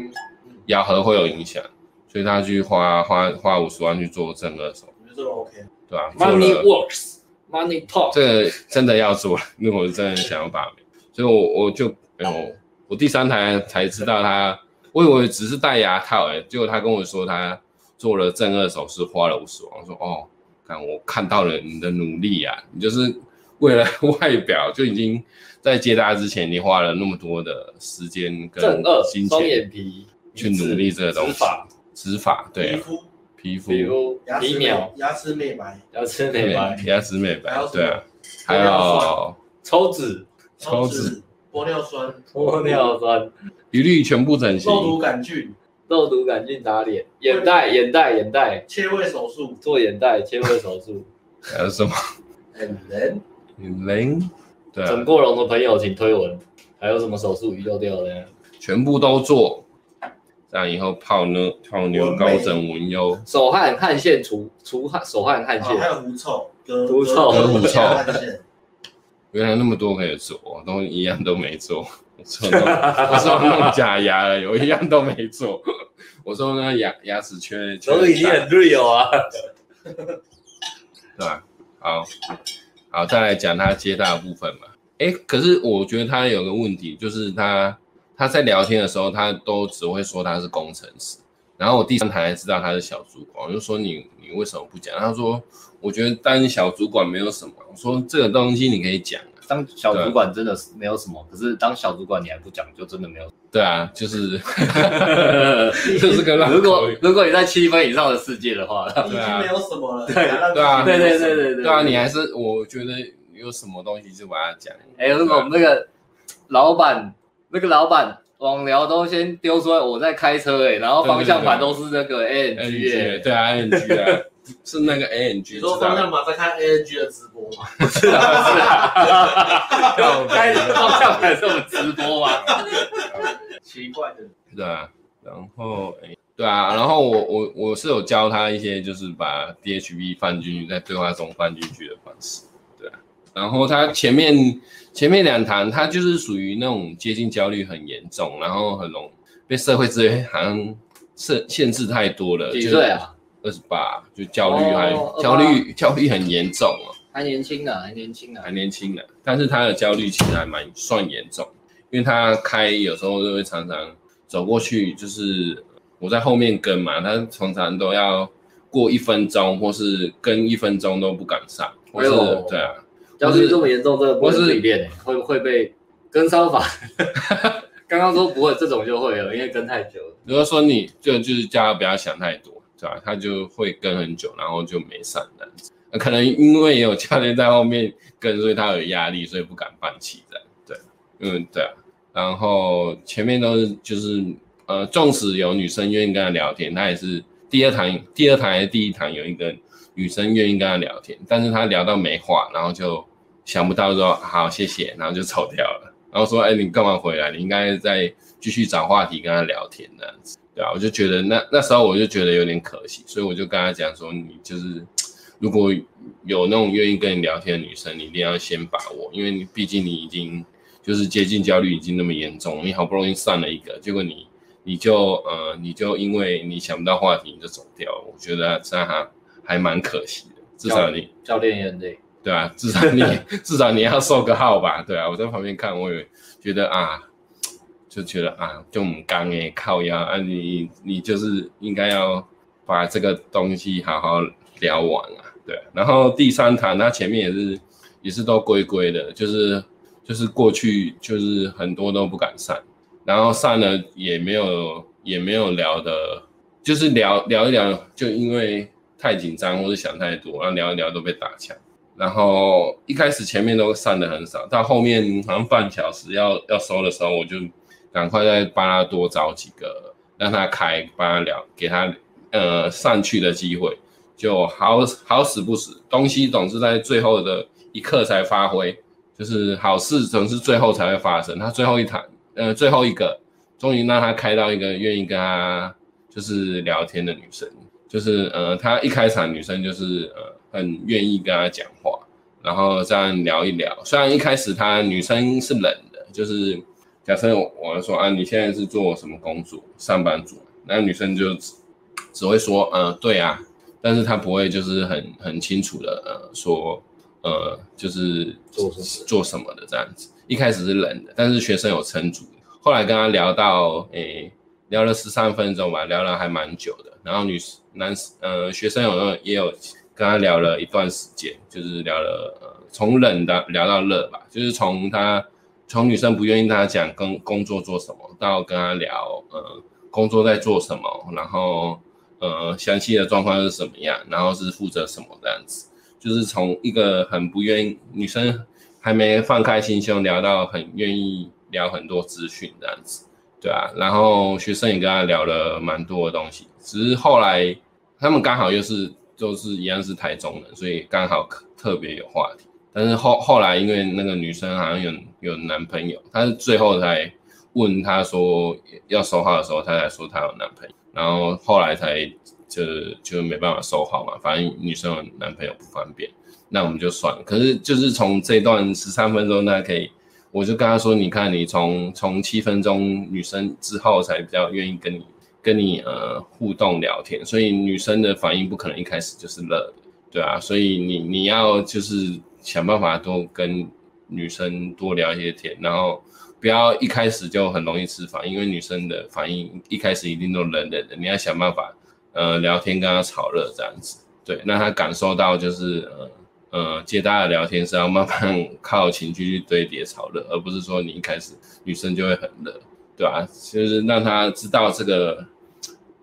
咬合会有影响，所以他去花花花五十万去做正颚手。我觉得这个 OK。对啊？Money works, money talk。这个真的要做，因为我真的想要把妹，所以我我就哎呦，我第三台才知道他，我以为只是戴牙套哎，结果他跟我说他做了正二手术，花了五十万。我说哦，看我看到了你的努力啊，你就是为了外表就已经在接搭之前，你花了那么多的时间跟金钱，双眼皮去努力这个东西，植发，植皮肤、皮秒、牙齿美白、牙齿美白、牙齿美白，对啊，还有抽脂、抽脂、玻尿酸、玻尿酸，一律全部整形。肉毒杆菌、肉毒杆菌打脸，眼袋、眼袋、眼袋，切胃手术，做眼袋、切胃手术，还有什么？很灵，很灵，对啊。整过容的朋友请推文，还有什么手术遗漏掉的？全部都做。这样以后泡妞泡妞高枕无忧，手汗汗腺除除汗手汗汗腺，还有狐臭，狐臭和狐臭，原来那么多可以做，都一样都没做。我说 我说弄假牙了，有一样都没做。我说那牙牙齿缺，都已经很 real 啊，对吧？好，好，再来讲他接大的部分嘛。哎，可是我觉得他有个问题，就是他。他在聊天的时候，他都只会说他是工程师，然后我第三台才知道他是小主管，我就说你你为什么不讲？他说我觉得当小主管没有什么。我说这个东西你可以讲。当小主管真的是没有什么，可是当小主管你还不讲，就真的没有。对啊，就是，就是个 如果如果你在七分以上的世界的话，已经没有什么了。对啊，对对对对对。对啊，你还是我觉得有什么东西就把它讲。哎，如果我们那个老板，那个老板网聊都先丢出来，我在开车哎，然后方向盘都是那个 ANG 哎，对啊，ANG 啊。是那个 A N G，你说方向盘在看 A N G 的直播吗？不是啊，不是啊，开 方向盘这么直播吗？奇怪的。对啊，然后哎，对啊，然后我我我是有教他一些，就是把 D H B 放进去，在对话中放进去的方式。然后他前面前面两堂，他就是属于那种接近焦虑很严重，然后很容被社会资源好像限限制太多了。几岁啊？二十八，就焦虑还、哦、焦虑焦虑很严重哦，还年轻呢，还年轻呢，还年轻呢。但是他的焦虑其实还蛮算严重，因为他开有时候就会常常走过去，就是我在后面跟嘛，他常常都要过一分钟，或是跟一分钟都不敢上，或是、哎、对啊，焦虑这么严重，这个不是自己练，会会被跟骚法。刚刚说不会，这种就会了，因为跟太久了。如果说你就就是叫他不要想太多。对吧？他就会跟很久，然后就没上这样子。可能因为也有教练在后面跟，所以他有压力，所以不敢放弃这样。对，嗯，对啊。然后前面都是就是呃，纵使有女生愿意跟他聊天，他也是第二堂、第二堂还是第一堂有一个女生愿意跟他聊天，但是他聊到没话，然后就想不到说好谢谢，然后就走掉了。然后说哎，你干嘛回来？你应该再继续找话题跟他聊天这样子。对啊，我就觉得那那时候我就觉得有点可惜，所以我就跟他讲说，你就是如果有那种愿意跟你聊天的女生，你一定要先把握，因为你毕竟你已经就是接近焦虑已经那么严重，你好不容易上了一个，结果你你就呃你就因为你想不到话题你就走掉了，我觉得这样还还蛮可惜的。至少你教练也很累，对啊，至少你 至少你要收个号吧，对啊，我在旁边看，我也觉得啊。就觉得啊，就很刚诶，靠腰啊，你你就是应该要把这个东西好好聊完啊，对。然后第三堂，他前面也是也是都规规的，就是就是过去就是很多都不敢上，然后上了也没有也没有聊的，就是聊聊一聊，就因为太紧张或者想太多，然后聊一聊都被打枪。然后一开始前面都散的很少，到后面好像半小时要要收的时候，我就。赶快再帮他多找几个，让他开，帮他聊，给他呃上去的机会，就好好死不死，东西总是在最后的一刻才发挥，就是好事总是最后才会发生。他最后一堂，呃，最后一个，终于让他开到一个愿意跟他就是聊天的女生，就是呃，他一开场女生就是呃很愿意跟他讲话，然后这样聊一聊。虽然一开始他女生是冷的，就是。假设我我说啊，你现在是做什么工作？上班族，那女生就只，会说，嗯、呃，对啊，但是她不会就是很很清楚的，呃，说，呃，就是做什么做什么的这样子。一开始是冷的，但是学生有撑住。后来跟他聊到，诶、聊了十三分钟吧，聊了还蛮久的。然后女男呃学生有也有跟他聊了一段时间，就是聊了，呃，从冷的聊到热吧，就是从他。从女生不愿意跟他讲工工作做什么，到跟他聊呃工作在做什么，然后呃详细的状况是什么样，然后是负责什么这样子，就是从一个很不愿意女生还没放开心胸聊到很愿意聊很多资讯这样子，对啊，然后学生也跟他聊了蛮多的东西，只是后来他们刚好又是都是一样是台中人，所以刚好特别有话题。但是后后来，因为那个女生好像有有男朋友，她是最后才问她说要收号的时候，她才说她有男朋友，然后后来才就就没办法收号嘛，反正女生有男朋友不方便，那我们就算了。可是就是从这段十三分钟，那可以，我就跟她说，你看你从从七分钟女生之后才比较愿意跟你跟你呃互动聊天，所以女生的反应不可能一开始就是热的，对啊，所以你你要就是。想办法多跟女生多聊一些天，然后不要一开始就很容易吃反应，因为女生的反应一开始一定都冷冷的，你要想办法呃聊天跟她炒热这样子，对，让她感受到就是呃呃接搭的聊天是要慢慢靠情绪去堆叠炒热，而不是说你一开始女生就会很热，对吧？就是让她知道这个。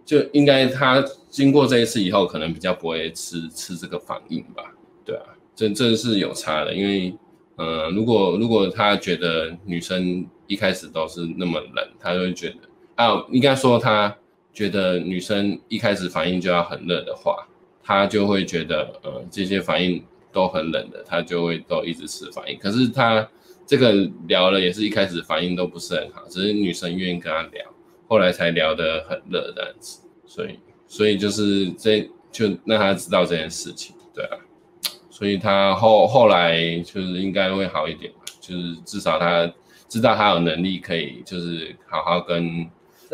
就应该他经过这一次以后，可能比较不会吃吃这个反应吧，对啊，这这是有差的，因为，呃，如果如果他觉得女生一开始都是那么冷，他就会觉得啊，应该说他觉得女生一开始反应就要很热的话，他就会觉得呃这些反应都很冷的，他就会都一直吃反应。可是他这个聊了也是一开始反应都不是很好，只是女生愿意跟他聊。后来才聊得很热这样子，所以所以就是这就让他知道这件事情，对啊，所以他后后来就是应该会好一点吧，就是至少他知道他有能力可以就是好好跟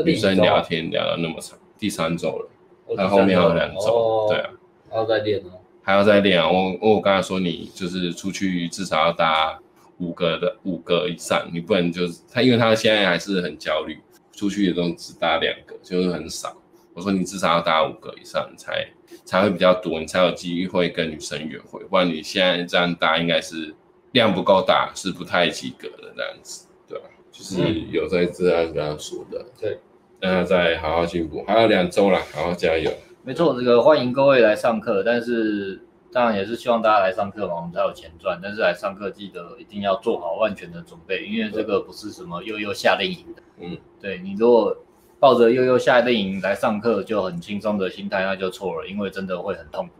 女生聊天聊了那么长，第三周了，他后面还有两周，对啊，还要再练哦，还要再练啊，我我刚才说你就是出去至少要打五个的五个以上，你不能就是他，因为他现在还是很焦虑。出去也都只打两个，就是很少。我说你至少要打五个以上，才才会比较多，你才有机会跟女生约会。不然你现在这样打，应该是量不够大，是不太及格的这样子，对吧？就是有在这样跟他说的，对，让他再好好进步，还有两周了，好好加油。没错，这个欢迎各位来上课，但是。当然也是希望大家来上课嘛，我们才有钱赚。但是来上课记得一定要做好万全的准备，因为这个不是什么悠悠夏令营的。嗯，对，你如果抱着悠悠夏令营来上课就很轻松的心态，那就错了，因为真的会很痛苦。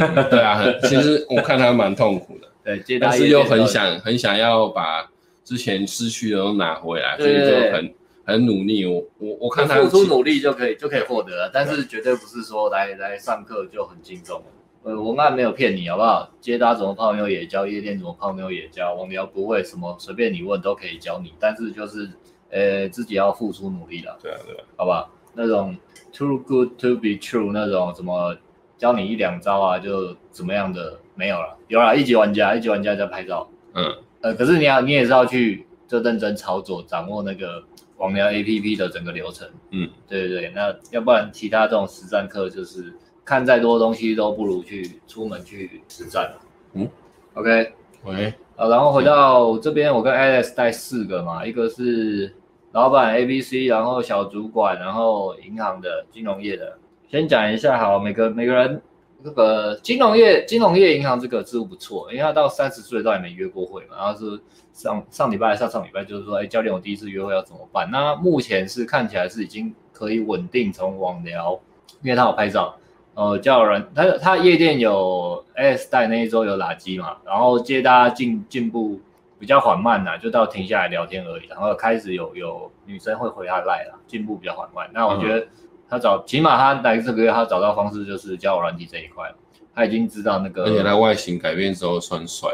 嗯、对啊，其实我看他蛮痛苦的。对，但是又很想很想要把之前失去的都拿回来，所以就很很努力。我我我看他付出努力就可以就可以获得了，但是绝对不是说来来上课就很轻松。呃，文案没有骗你，好不好？接搭怎么泡妞也教，夜店怎么泡妞也教，网聊不会什么，随便你问都可以教你。但是就是，呃，自己要付出努力了。对啊，对啊，好吧？那种 too good to be true 那种什么教你一两招啊，就怎么样的没有了。有啦，一级玩家，一级玩家在拍照。嗯。呃，可是你要，你也是要去就认真操作，掌握那个网聊 APP 的整个流程。嗯，对对对。那要不然其他这种实战课就是。看再多东西都不如去出门去实战。嗯，OK，喂，啊，然后回到这边，我跟 Alex 带四个嘛，一个是老板 ABC，然后小主管，然后银行的金融业的。先讲一下，好，每个每个人这个金融业、金融业银行这个职务不错，因为他到三十岁都还没约过会嘛，然后是上上礼拜上上礼拜就是说，哎，教练，我第一次约会要怎么办？那目前是看起来是已经可以稳定从网聊，因为他有拍照。呃，叫人，他他夜店有 S 带那一周有垃圾嘛，然后接大家进进步比较缓慢呐，就到停下来聊天而已，然后开始有有女生会回他赖了，进步比较缓慢。那我觉得他找，嗯、起码他来这个月他找到方式就是交友软体这一块，他已经知道那个，而且他外形改变之后算帅，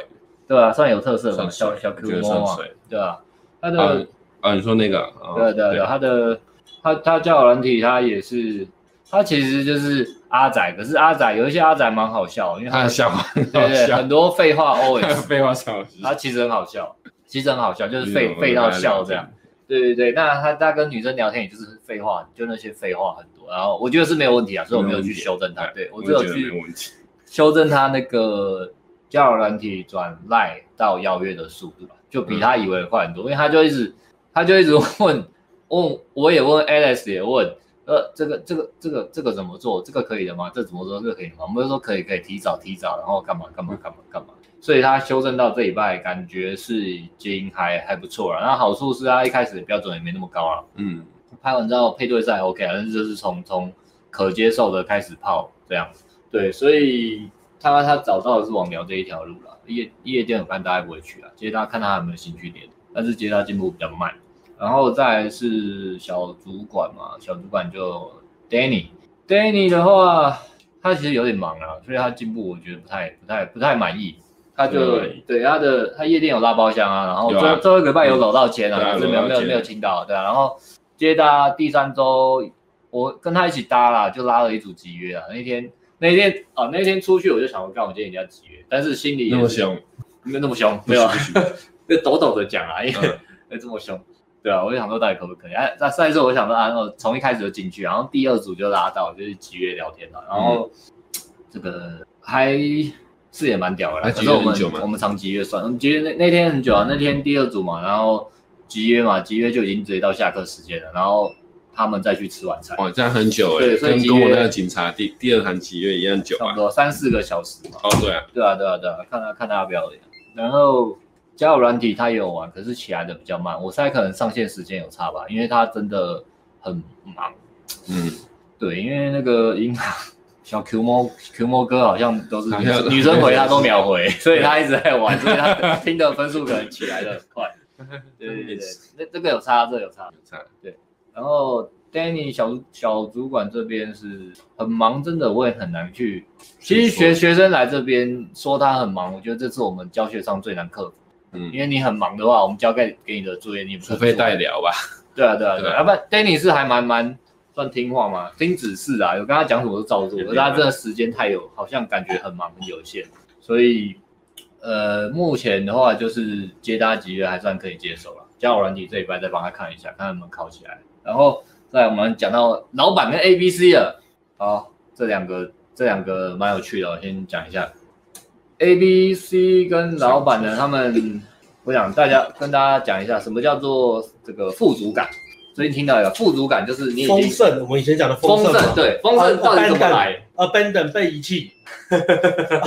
对啊，算有特色嘛，小小 Q 摸啊，对啊，他的啊，啊，你说那个，哦、对对对，他的他他交友软体他也是。他其实就是阿仔，可是阿仔有一些阿仔蛮好笑，因为他的笑，对对，很多废话 always 废话少，他其实很好笑，其实很好笑，就是废废到笑这样。对对对，那他他跟女生聊天也就是废话，就那些废话很多，然后我觉得是没有问题啊，所以我没有去修正他。对我只有去修正他那个交友软体转赖到邀约的速度吧，就比他以为快很多，因为他就一直他就一直问问，我也问 Alex 也问。呃，这个这个这个这个怎么做？这个可以的吗？这怎么做？这个可以吗？我们就说可以，可以提早提早，然后干嘛干嘛干嘛干嘛。所以他修正到这一拜，感觉是已经还还不错了。那好处是他一开始的标准也没那么高了。嗯，拍完之后配对赛 OK，但是就是从从可接受的开始泡这样。对，所以他他找到的是网聊这一条路了。夜夜店我看大家不会去了，其实大家看他有没有兴趣点，但是其实他进步比较慢。然后再来是小主管嘛，小主管就 Danny，Danny 的话，他其实有点忙啊，所以他进步我觉得不太、不太、不太满意。他就对，他的他夜店有拉包厢啊，然后最、啊、最后一个礼拜有搂到钱啊，没有没有没有请到，对啊。然后接搭第三周，我跟他一起搭啦，就拉了一组集约啊。那天那天啊那天出去我就想说，干我接人家集约，但是心里那么凶，没有 那么凶，没有，就抖抖的讲啊，因为。哎，这么凶。对啊，我就想说到底可不可以？哎、啊，那上一次我想说啊，我从一开始就进去，然后第二组就拉到，就是集约聊天了。然后、嗯、这个还是也蛮屌的啦。可是我们我们长集约算，我们集约那那天很久啊，那天第二组嘛，然后集约嘛，集约就已经直接到下课时间了，然后他们再去吃晚餐。哦，这样很久哎，对，所以跟我那个警察第第二场集约一样久啊，差不多三四个小时嘛。哦，对啊，对啊，对啊，对啊，看他看他表演，然后。交友软体他也有玩，可是起来的比较慢。我猜可能上线时间有差吧，因为他真的很忙。嗯，对，因为那个银行小 Q 猫 Q 猫哥好像都是女生，女生回他都秒回，所以他一直在玩，所以他听的分数可能起来的很快。对对对对，那这个有差，这个有差，有差。对，然后 Danny 小小主管这边是很忙，真的我也很难去。其实学学生来这边说他很忙，我觉得这是我们教学上最难克服。嗯，因为你很忙的话，我们交给给你的作业，你除非代聊吧。对啊，对啊，对啊。要不然 Danny 是还蛮蛮算听话嘛，听指示啊，有跟他讲什么都照做。而他真的时间太有，好像感觉很忙很有限，所以呃，目前的话就是接搭集约还算可以接受了。交友软体这一拜再帮他看一下，看能不能考起来。然后再我们讲到老板跟 A B C 了，好，这两个这两个蛮有趣的，我先讲一下。A、B、C 跟老板呢，他们，我想大家跟大家讲一下，什么叫做这个富足感。最近听到一个富足感，就是你丰盛。我们以前讲的丰盛，盛，对，丰盛到底怎么来？Abandon 被遗弃，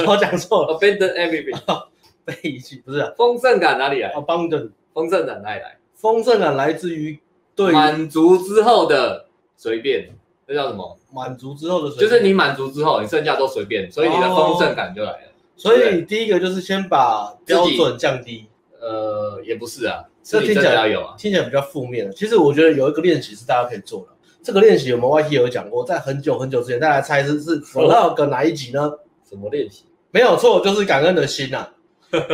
我讲错了。Abandon everything，被遗弃不是？丰盛感哪里来？Abandon，丰盛感哪里来？丰盛感来自于对满足之后的随便，这叫什么？满足之后的随便，就是你满足之后，你剩下都随便，所以你的丰盛感就来了。所以第一个就是先把标准降低，呃，也不是啊，这听起来有啊，听起来比较负面的。其实我觉得有一个练习是大家可以做的，这个练习我们 YT 有讲过，在很久很久之前，大家猜是是 Vlog 哪一集呢？什么练习？没有错，就是感恩的心啊，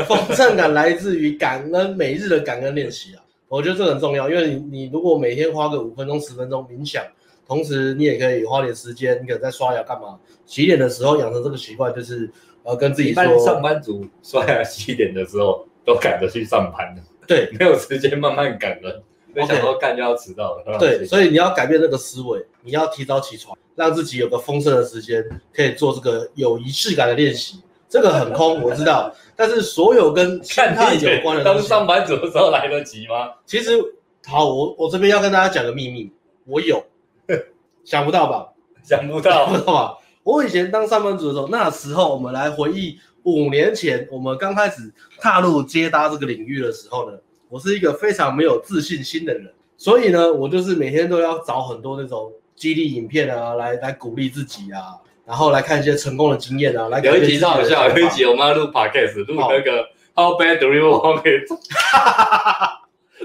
丰盛感来自于感恩，每日的感恩练习啊，我觉得这很重要，因为你你如果每天花个五分钟十分钟冥想，同时你也可以花点时间，你可能在刷牙干嘛，洗脸的时候养成这个习惯，就是。呃，跟自己说，一般上班族刷牙洗脸的时候都赶着去上班的，对，没有时间慢慢赶了，没想到干就要迟到了。对，所以你要改变这个思维，你要提早起床，让自己有个丰盛的时间，可以做这个有仪式感的练习。这个很空，我知道，但是所有跟心态有关的东西，当上班族的时候来得及吗？其实，好，我我这边要跟大家讲个秘密，我有，想不到吧？想不到，想不到吧？我以前当上班族的时候，那时候我们来回忆五年前我们刚开始踏入接搭这个领域的时候呢，我是一个非常没有自信心的人，所以呢，我就是每天都要找很多那种激励影片啊，来来鼓励自己啊，然后来看一些成功的经验啊，来有一集超好笑，有一集我们要录 podcast，录那个 How bad do you want it？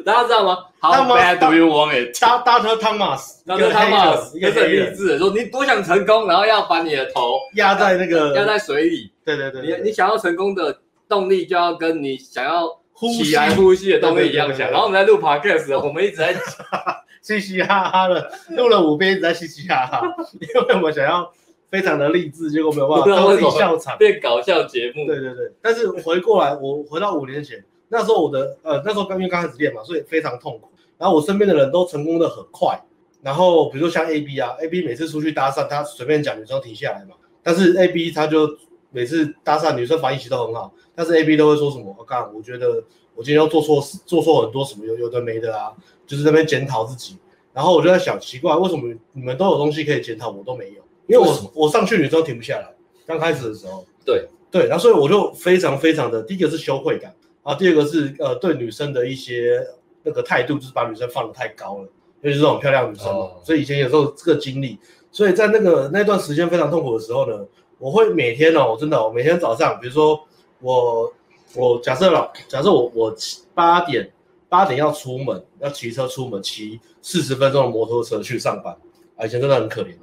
大家知道吗？How bad do you want it？大大特汤马斯，大特汤马斯，也是很励志的，说你多想成功，然后要把你的头压在那个压在水里。对对对，你你想要成功的动力，就要跟你想要起来呼吸的动力一样强。然后我们在录 podcast，我们一直在 嘻嘻哈哈的，录了五遍一直在嘻嘻哈哈，因为我们想要非常的励志，结果没有办法，都是笑场，变搞笑节目。对对对，但是回过来，我回到五年前。那时候我的呃，那时候刚因为刚开始练嘛，所以非常痛苦。然后我身边的人都成功的很快。然后比如说像 A B 啊，A B 每次出去搭讪，他随便讲女生停下来嘛。但是 A B 他就每次搭讪女生反应其实都很好，但是 A B 都会说什么？我、哦、干，我觉得我今天要做错事，做错很多什么有有的没的啊，就是在那边检讨自己。然后我就在想，奇怪，为什么你们都有东西可以检讨，我都没有？因为我我上去女生停不下来，刚开始的时候。对对，然后所以我就非常非常的，第一个是羞愧感。啊，第二个是呃，对女生的一些那个态度，就是把女生放得太高了，尤其是这种漂亮女生嘛。Oh. 所以以前有时候这个经历，所以在那个那段时间非常痛苦的时候呢，我会每天哦，真的，我每天早上，比如说我我假设了，假设我我八点八点要出门，要骑车出门，骑四十分钟的摩托车去上班，啊，以前真的很可怜，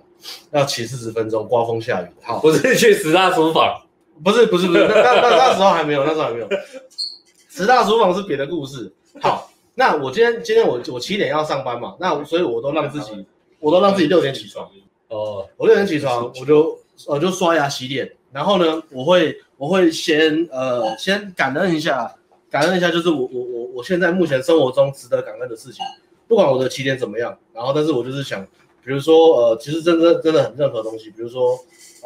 要骑四十分钟，刮风下雨。好，不是去十大厨房，不是不是不是，那那那那时候还没有，那时候还没有。十大厨房是别的故事。好，那我今天今天我我七点要上班嘛，那所以我都让自己，我都让自己六点起床。哦，我六点起床，我就呃就刷牙洗脸，然后呢，我会我会先呃先感恩一下，感恩一下就是我我我我现在目前生活中值得感恩的事情，不管我的起点怎么样，然后但是我就是想，比如说呃，其实真的真的很任何东西，比如说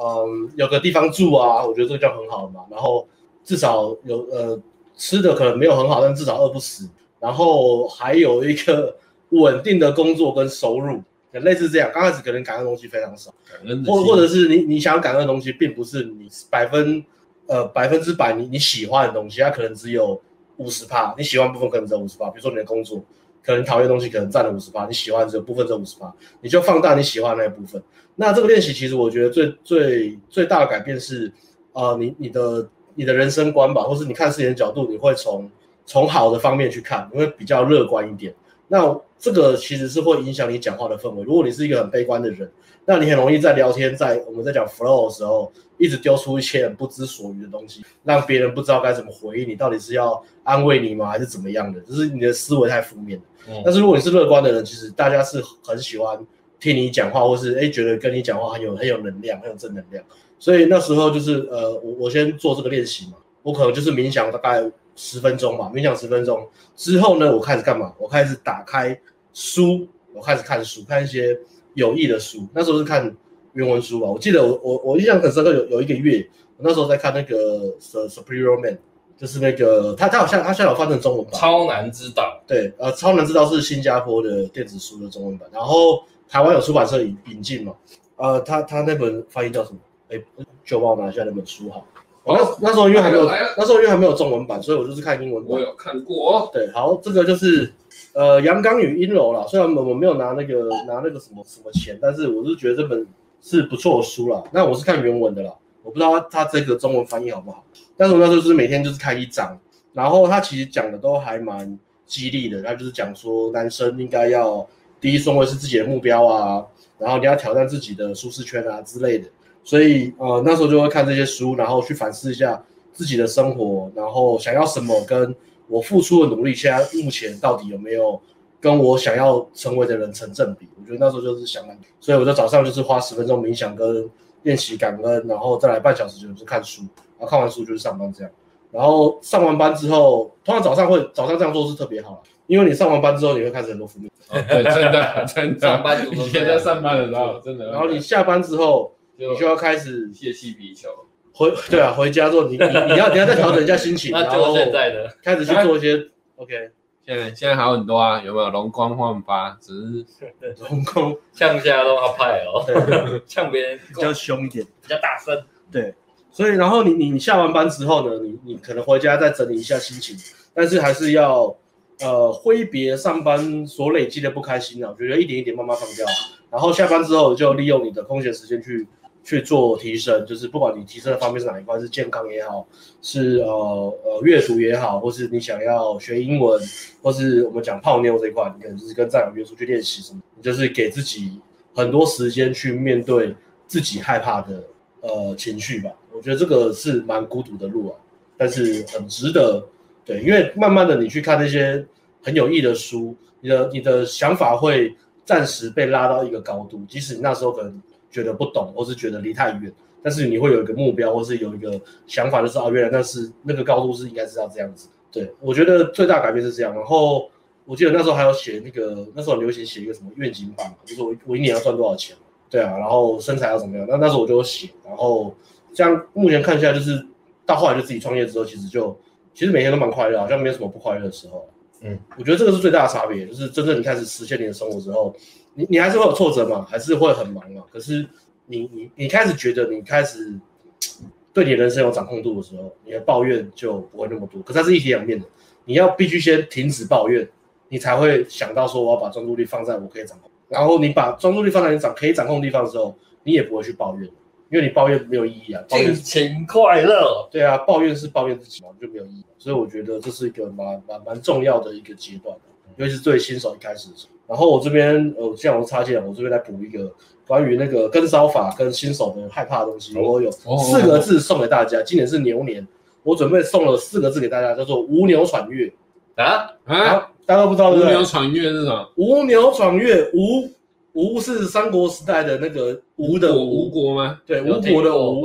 嗯，有个地方住啊，我觉得这个就很好嘛。然后至少有呃吃的可能没有很好，但至少饿不死。然后还有一个稳定的工作跟收入，类似这样。刚开始可能感恩的东西非常少，感恩或或者是你你想感恩的东西，并不是你百分呃百分之百你你喜欢的东西，它可能只有五十趴，你喜欢部分可能只有五十趴。比如说你的工作，可能讨厌东西可能占了五十趴，你喜欢只有部分只有五十趴，你就放大你喜欢的那一部分。那这个练习其实我觉得最最最大的改变是，呃，你你的你的人生观吧，或是你看事情的角度，你会从从好的方面去看，你会比较乐观一点。那这个其实是会影响你讲话的氛围。如果你是一个很悲观的人，那你很容易在聊天，在我们在讲 flow 的时候，一直丢出一些很不知所云的东西，让别人不知道该怎么回应你，到底是要安慰你吗，还是怎么样的？就是你的思维太负面了。嗯。但是如果你是乐观的人，其实大家是很喜欢听你讲话，或是诶觉得跟你讲话很有很有能量，很有正能量。所以那时候就是呃，我我先做这个练习嘛，我可能就是冥想大概。十分钟吧，冥想十分钟之后呢，我开始干嘛？我开始打开书，我开始看书，看一些有益的书。那时候是看原文书吧。我记得我我我印象很深刻，有有一个月，我那时候在看那个《The Superior Man》，就是那个他他好像他现在有翻成中文版，《超难知道》。对，呃，《超难知道》是新加坡的电子书的中文版，然后台湾有出版社引引进嘛。呃，他他那本翻译叫什么？哎，就帮我拿下那本书好。哦，那那时候因为还没有，那时候因为还没有中文版，所以我就是看英文版。我有看过。对，好，这个就是呃《阳刚与阴柔》啦。虽然我我没有拿那个拿那个什么什么钱，但是我是觉得这本是不错的书啦。那我是看原文的啦，我不知道它这个中文翻译好不好。但是我那时候就是每天就是看一章，然后他其实讲的都还蛮激励的。他就是讲说男生应该要第一顺位是自己的目标啊，然后你要挑战自己的舒适圈啊之类的。所以呃那时候就会看这些书，然后去反思一下自己的生活，然后想要什么，跟我付出的努力，现在目前到底有没有跟我想要成为的人成正比？我觉得那时候就是想，所以我在早上就是花十分钟冥想跟练习感恩，然后再来半小时就是看书，然后看完书就是上班这样。然后上完班之后，通常早上会早上这样做是特别好，因为你上完班之后你会开始很多负面。哦，对，真的真的。上班以前在上班的时候真的。然后你下班之后。你就要开始泄气比球，回对啊，回家之后你你你要你要 再调整一下心情，然后现在的开始去做一些 OK。现在现在还有很多啊，有没有容光焕发？只是容光向下都要派哦，呛别人比较凶一点，比较大声。对，所以然后你你你下完班之后呢，你你可能回家再整理一下心情，但是还是要呃挥别上班所累积的不开心啊，我觉得一点一点慢慢放掉。然后下班之后就利用你的空闲时间去。去做提升，就是不管你提升的方面是哪一块，是健康也好，是呃呃阅读也好，或是你想要学英文，或是我们讲泡妞这一块，你可能就是跟战友约出去练习什么，你就是给自己很多时间去面对自己害怕的呃情绪吧。我觉得这个是蛮孤独的路啊，但是很值得。对，因为慢慢的你去看那些很有益的书，你的你的想法会暂时被拉到一个高度，即使你那时候可能。觉得不懂，或是觉得离太远，但是你会有一个目标，或是有一个想法，就是啊，原来那是那个高度是应该是要这样子。对，我觉得最大改变是这样。然后我记得那时候还有写那个，那时候很流行写一个什么愿景版，就是我我一年要赚多少钱，对啊，然后身材要怎么样。那那时候我就有写，然后这样目前看下来，就是到后来就自己创业之后，其实就其实每天都蛮快乐，好像没有什么不快乐的时候。嗯，我觉得这个是最大的差别，就是真正你开始实现你的生活之后。你你还是会有挫折嘛，还是会很忙嘛？可是你你你开始觉得你开始对你人生有掌控度的时候，你的抱怨就不会那么多。可是它是一体两面的，你要必须先停止抱怨，你才会想到说我要把专注力放在我可以掌控。然后你把专注力放在你掌可以掌控的地方的时候，你也不会去抱怨，因为你抱怨没有意义啊。尽情快乐。对啊，抱怨是抱怨自己嘛，就没有意义。所以我觉得这是一个蛮蛮蛮重要的一个阶段，尤其是对新手一开始的时候。然后我这边呃，这样我插进来，我这边来补一个关于那个跟烧法跟新手的害怕的东西。我有四个字送给大家，今年是牛年，我准备送了四个字给大家，叫做“无牛闯月”啊啊！大家都不知道对不对？无牛闯月是什么？无牛闯月，吴吴是三国时代的那个吴的吴国吗？对，吴国的吴。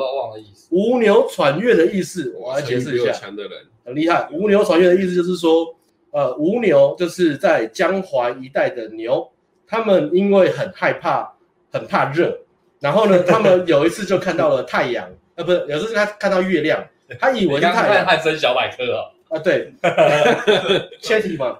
无牛闯月的意思，我来解释一下。强的人很厉害。无牛闯月的意思就是说。呃吴牛，就是在江淮一带的牛，他们因为很害怕，很怕热，然后呢，他们有一次就看到了太阳，呃，不是，有一次他看到月亮，他以为是太阳。汉森小百科哦。啊，对，切题嘛。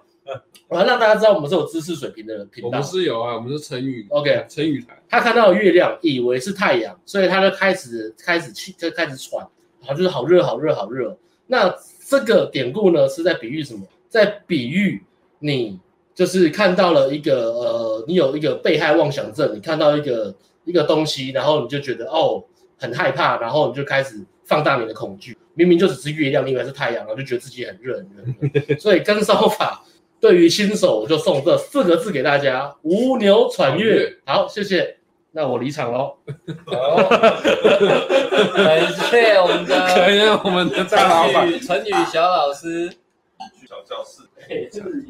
我要让大家知道我们是有知识水平的频道。我们是有啊，我们是成语。OK，成语台。他看到月亮，以为是太阳，所以他就开始开始气，就开始喘，好，就是好热，好热，好热。那这个典故呢，是在比喻什么？在比喻你就是看到了一个呃，你有一个被害妄想症，你看到一个一个东西，然后你就觉得哦很害怕，然后你就开始放大你的恐惧。明明就只是月亮，你以为是太阳，然后就觉得自己很热很热。所以跟烧法。对于新手，我就送这四个字给大家：无牛喘月。好，谢谢。那我离场喽。好，感谢我们的，感谢我们的大老板，成语小老师，小教室。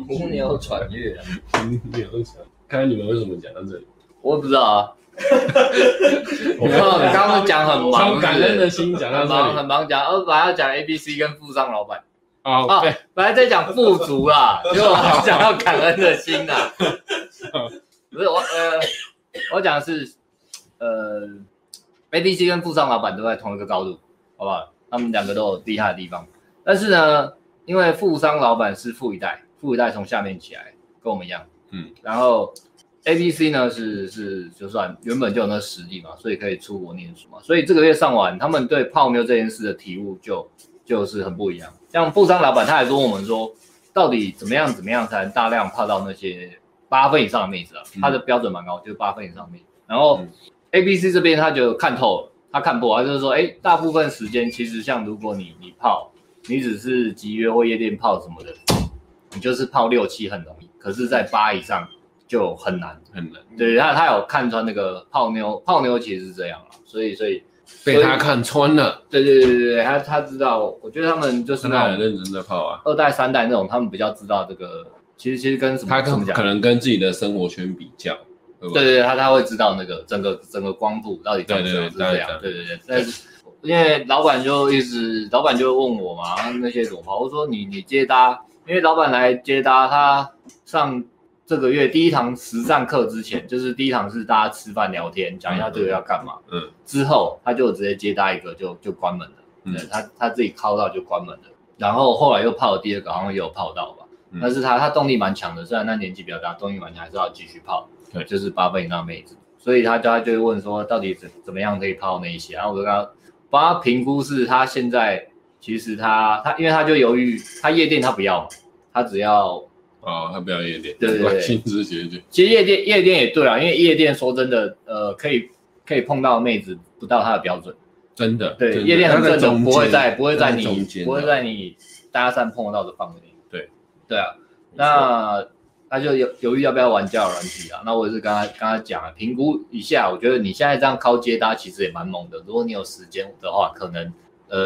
吴牛喘月。吴牛喘。看看你们为什么讲到这里？我也不知道啊。我靠，你刚刚讲很忙，从感恩的心讲到这里，很忙讲，哦，本来要讲 A B C 跟富商老板。哦，对，本来在讲富足啦，结果讲到感恩的心啦。不是我，呃，我讲的是，呃，A B C 跟富商老板都在同一个高度，好不好？他们两个都有厉害的地方，但是呢，因为富商老板是富一代，富一代从下面起来，跟我们一样，嗯，然后 A B C 呢是是就算原本就有那实力嘛，所以可以出国念书嘛，所以这个月上完，他们对泡妞这件事的体悟就就是很不一样。像富商老板，他还问我们说，到底怎么样怎么样才能大量泡到那些八分以上的妹子啊？他的标准蛮高，就是八分以上的妹子。然后 A、B、C 这边他就看透了，他看破，他就是说，哎，大部分时间其实像如果你你泡，你只是集约或夜店泡什么的，你就是泡六七很容易，可是，在八以上就很难很难。对，他他有看穿那个泡妞，泡妞其实是这样啊，所以所以。被他看穿了，对对对对对，他他知道，我觉得他们就是那很认真的泡啊，二代三代那种，他们比较知道这个，其实其实跟什么，他可可能跟自己的生活圈比较，对对对，他他会知道那个整个整个光谱到底怎么是这样，对对对，但是因为老板就一直，老板就问我嘛，那些怎么泡，我说你你接搭，因为老板来接搭，他上。这个月第一堂实战课之前，就是第一堂是大家吃饭聊天，讲一下这个要干嘛。嗯，嗯之后他就直接接搭一个就就关门了。嗯，他他自己靠到就关门了。然后后来又泡了第二个，好像也有泡到吧。嗯、但是他他动力蛮强的，虽然他年纪比较大，动力蛮强，还是要继续泡。对，就是八分以上妹子。所以他他就会问说，到底怎怎么样可以泡那一些？然后我就跟他帮他评估，是他现在其实他他因为他就犹豫，他夜店他不要，他只要。哦，他不要夜店，对对对，薪资结局。其实夜店夜店也对啊，因为夜店说真的，呃，可以可以碰到妹子不到他的标准，真的。对，夜店很正宗，不会在不会在你不会在你搭讪碰到的范围内。对，对啊，那他就犹犹豫要不要玩交友软体啊？那我也是跟他跟他讲了，评估一下，我觉得你现在这样靠接搭其实也蛮猛的。如果你有时间的话，可能呃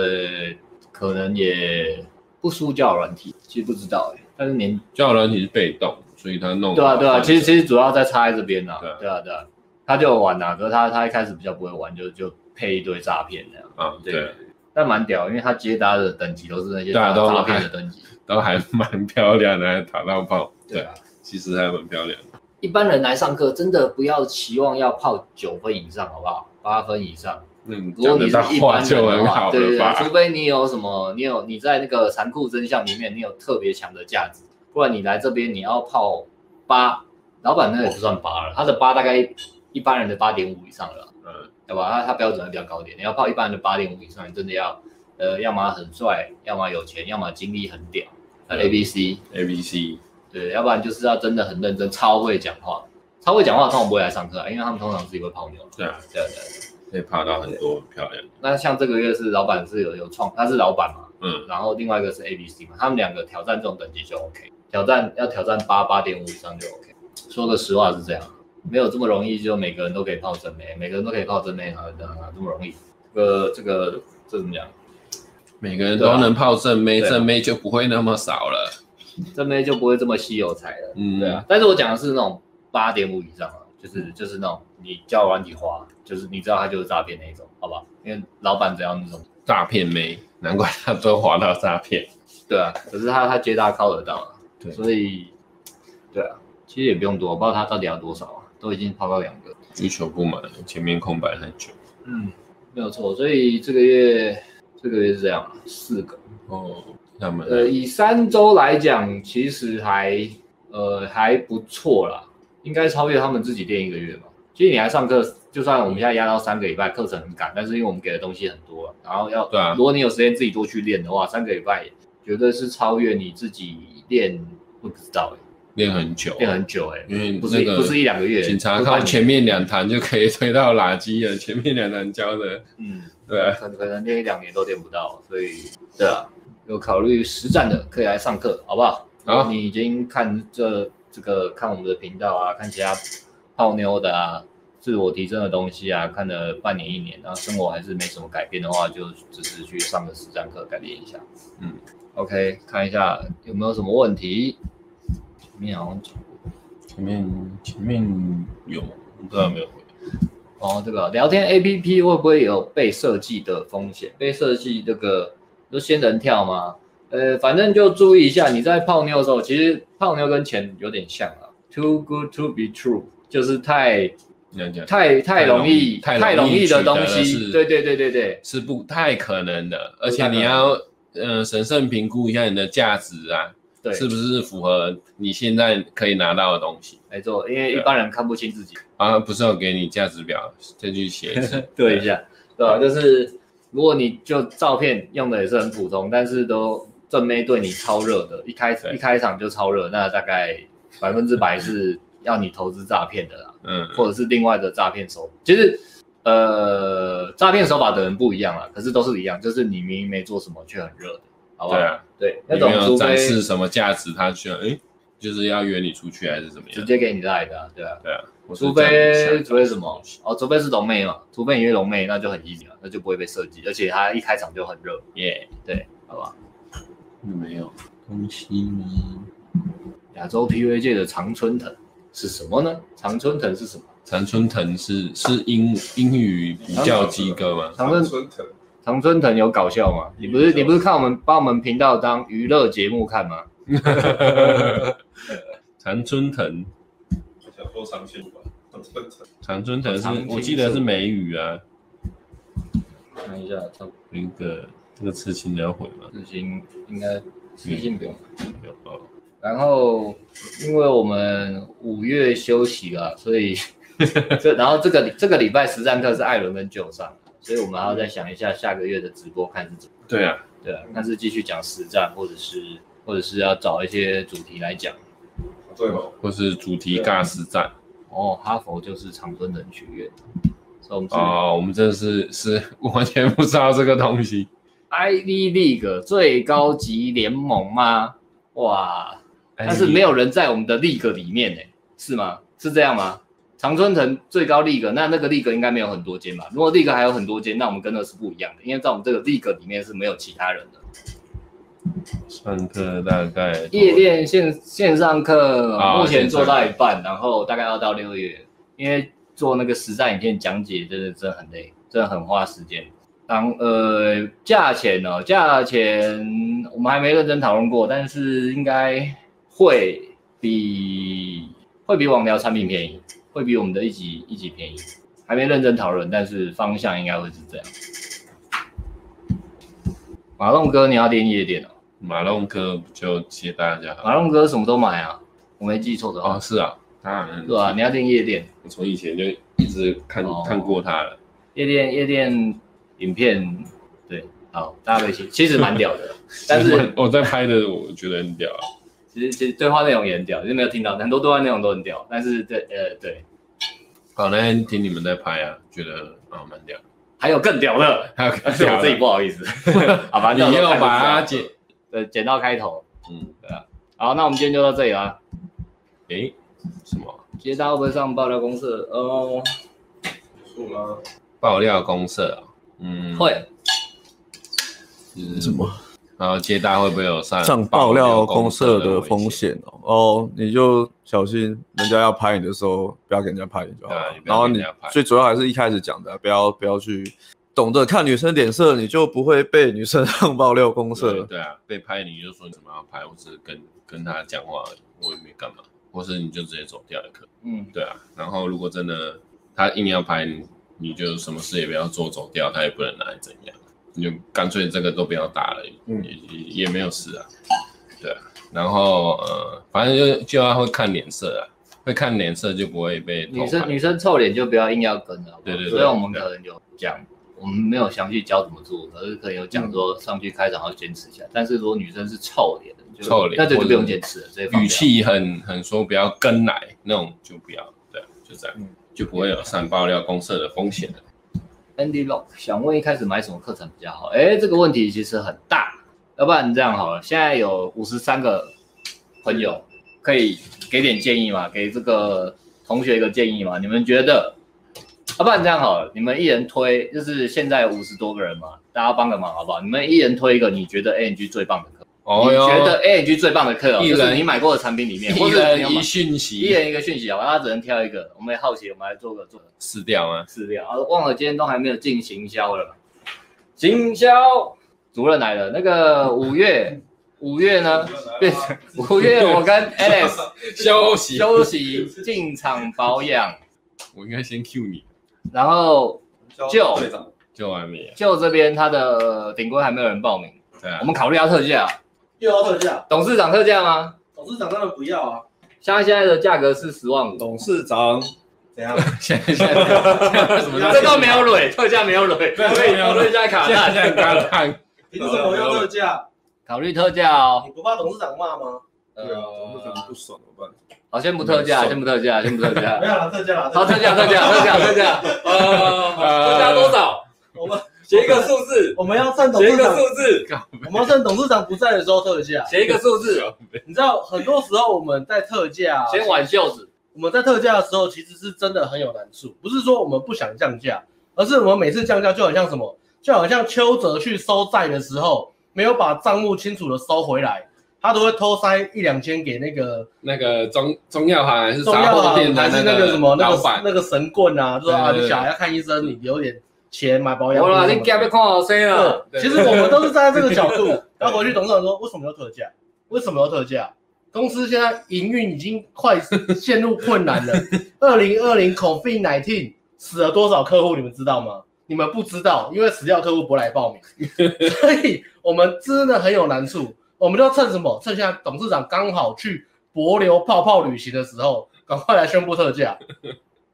可能也不输交友软体，其实不知道哎。但是您交友软体是被动，所以他弄对啊对啊，其实其实主要在插在这边呢，对啊对啊，他就玩呐，可是他他一开始比较不会玩，就就配一堆诈骗那样啊，对，但蛮屌，因为他接搭的等级都是那些诈诈骗的等级，都还蛮 漂亮的，还打到爆，对啊，其实还蛮漂亮的。一般人来上课，真的不要期望要泡九分以上，好不好？八分以上。嗯，如果你是一般人的话，对对对，除非你有什么，你有你在那个残酷真相里面，你有特别强的价值，不然你来这边你要泡八，老板那也不算八了，他的八大概一般人的八点五以上了，嗯，对吧？他他标准还比较高点，你要泡一般人的八点五以上，你真的要，呃，要么很帅，要么有钱，要么经历很屌，A B C A B C，对，要不然就是要真的很认真，超会讲话，超会讲话，通常不会来上课，因为他们通常自己会泡妞，对啊，对对。可以泡到很多漂亮。那像这个月是老板是有有创，他是老板嘛，嗯，然后另外一个是 A B C 嘛，他们两个挑战这种等级就 OK，挑战要挑战八八点五以上就 OK。说个实话是这样，没有这么容易，就每个人都可以泡真妹，每个人都可以泡真妹啊，这样啊，这么容易？这个这个这怎么讲？每个人都能泡正妹，正妹就不会那么少了，正妹就不会这么稀有才了，嗯，对啊。但是我讲的是那种八点五以上啊，就是就是那种你叫软体花。就是你知道他就是诈骗那一种，好吧？因为老板只要那种诈骗妹，难怪他都滑到诈骗。对啊，可是他他接大靠得到啊。对，所以，对啊，其实也不用多，我不知道他到底要多少啊，都已经抛到两个，需求不满，前面空白很久。嗯，没有错，所以这个月这个月是这样，四个哦，他们呃，以三周来讲，其实还呃还不错啦，应该超越他们自己练一个月吧。其实你还上课，就算我们现在压到三个礼拜，课程很赶，但是因为我们给的东西很多，然后要，对啊，如果你有时间自己多去练的话，三个礼拜绝对是超越你自己练，不知道哎，练很久，练很久哎，因为不是不是一两个月，警察靠前面两堂就可以推到垃圾了，前面两堂教的，嗯，对啊，可可能练一两年都练不到，所以对啊，有考虑实战的可以来上课，好不好？好，你已经看这这个看我们的频道啊，看其他泡妞的啊。自我提升的东西啊，看了半年一年，然后生活还是没什么改变的话，就只是去上个实战课改变一下。嗯，OK，看一下有没有什么问题。前面好像讲过，前面前面有，不知道有没有回。哦，这个聊天 APP 会不会有被设计的风险？被设计这个就仙人跳吗？呃，反正就注意一下，你在泡妞的时候，其实泡妞跟钱有点像啊，Too good to be true，就是太。太太容易太容易的东西，对对对对对，是不太可能的。而且你要呃审慎评估一下你的价值啊，对，是不是符合你现在可以拿到的东西？没错，因为一般人看不清自己啊，不是要给你价值表，再去写一次 对一下，对吧？就是如果你就照片用的也是很普通，但是都正妹对你超热的，一开一开场就超热，那大概百分之百是。要你投资诈骗的啦，嗯，或者是另外的诈骗手，其实，呃，诈骗手法的人不一样啦，可是都是一样，就是你明明没做什么却很热的，好不好？对啊，对，那种展示什么价值，他需要，哎，就是要约你出去还是怎么样？直接给你赖的，对啊，对啊，除非除非什么？哦，除非是龙妹嘛，除非你约龙妹，那就很 easy 了，那就不会被设计，而且他一开场就很热，耶，对，好不好？有没有东西呢？亚洲 PVA 界的常春藤。是什么呢？常春藤是什么？常春藤是是英英语比较机构吗？常春藤，常春藤有搞笑吗？你不是你不是看我们把我们频道当娱乐节目看吗？常春藤，想说常青吧？常春藤，常春藤是我记得是美语啊。看一下，那个这个刺青你要回吗？刺青应该刺青不用，不用哦。然后，因为我们五月休息了，所以 这然后这个这个礼拜实战课是艾伦跟 Joe 上，所以我们还要再想一下下个月的直播看是怎么。对啊，对啊，看是继续讲实战，或者是或者是要找一些主题来讲，对哦，或是主题尬实战。哦，哈佛就是常春藤学院。哦，我们真的是是完全不知道这个东西。Ivy League 最高级联盟吗？哇！但是没有人在我们的 league 里面呢，是吗？是这样吗？常春藤最高 league，那那个 league 应该没有很多间吧？如果 league 还有很多间，那我们跟的是不一样的，因为在我们这个 league 里面是没有其他人的。上课大概夜店线线上课目前做到一半，然后大概要到六月，因为做那个实战影片讲解，真的真的很累，真的很花时间。当呃价钱呢？价钱我们还没认真讨论过，但是应该。会比会比网聊产品便宜，会比我们的一级一级便宜，还没认真讨论，但是方向应该会是这样。马龙哥，你要练夜店哦？马龙哥就接大家。马龙哥什么都买啊？我没记错的话。哦，是啊，当然。对啊，你要练夜店。我从以前就一直看、哦、看过他了。夜店夜店影片，对，好，大家可以其其实蛮屌的，但是我在拍的，我觉得很屌啊。其实其实对话内容也很屌，就没有听到很多对话内容都很屌，但是对呃对，好，那天听你们在拍啊，觉得啊蛮屌，还有更屌的，还有更 屌的，我自己不好意思，好 吧，你要把它剪呃剪到开头，嗯。对啊，好，那我们今天就到这里啦。诶，什么？今天大家会不会上爆料公社？哦，是吗？爆料公社啊，嗯，会，是。什么？然后接单会不会有上上爆料公社的风险哦？哦，你就小心人家要拍你的时候，不要给人家拍你就好了。然后你最主要还是一开始讲的，不要不要去。懂得看女生脸色，你就不会被女生 上爆料公社。对，对啊，被拍你就说你怎么要拍，我只是跟跟他讲话而已，我也没干嘛，或是你就直接走掉也可以。嗯，对啊。然后如果真的他硬要拍你，你就什么事也不要做，走掉，他也不能拿你怎样，你就干脆这个都不要打了，嗯、也也没有事啊。对啊。然后呃，反正就就要会看脸色啊，会看脸色就不会被女生女生臭脸就不要硬要跟了。对对对。所以我们可能有讲，我们没有详细教怎么做，可是可能有讲说上去开场要坚持一下。嗯、但是如果女生是臭脸的，臭脸，那就不用坚持了。这语气很很说不要跟来那种就不要，对，就这样，嗯、就不会有上爆料公社的风险了。Andy Lock 想问一开始买什么课程比较好？哎，这个问题其实很大。要不然你这样好了，现在有五十三个朋友，可以给点建议吗？给这个同学一个建议吗？你们觉得？要不然这样好了，你们一人推，就是现在五十多个人嘛，大家帮个忙好不好？你们一人推一个你觉得 ANG 最棒的课。你觉得 ANG 最棒的课哦，就是你买过的产品里面，一人一讯息，一人一个讯息好吧，他只能挑一个。我们也好奇，我们来做个做个试调啊，试调啊，忘了今天都还没有进行销了，行销。主任来了，那个五月，五月呢？变成五月，我跟 Alex 休息休息进场保养。我应该先 Q 你，然后就就还没，就这边他的顶规还没有人报名。对啊，我们考虑要特价，又要特价？董事长特价吗？董事长当然不要啊，像现在的价格是十万五。董事长怎样？现在现在什么？这都没有蕊，特价没有蕊，对，没有蕊加卡，现在刚看。凭什么要特价？考虑特价哦。你不怕董事长骂吗？对啊，董事长不爽怎么办？好，先不特价，先不特价，先不特价。没有了，特价了。好，特价，特价，特价，特价。呃，特价多少？我们写一个数字。我们要趁董事长。写一个数字。我们要趁董事长不在的时候特价。写一个数字。你知道，很多时候我们在特价，先挽袖子。我们在特价的时候，其实是真的很有难处。不是说我们不想降价，而是我们每次降价就很像什么？就好像邱泽去收债的时候，没有把账目清楚的收回来，他都会偷塞一两千给那个那个中中药行还是中药行店还是那个什么那个那个神棍啊，就说啊你小孩要看医生，你留点钱买保养。你看好谁了？其实我们都是站在这个角度，然后回去董事长说为什么要特价？为什么要特价？公司现在营运已经快陷入困难了。二零二零 COVID-19 死了多少客户？你们知道吗？你们不知道，因为死掉客户不来报名，所以我们真的很有难处。我们就趁什么？趁现在董事长刚好去博流泡泡旅行的时候，赶快来宣布特价。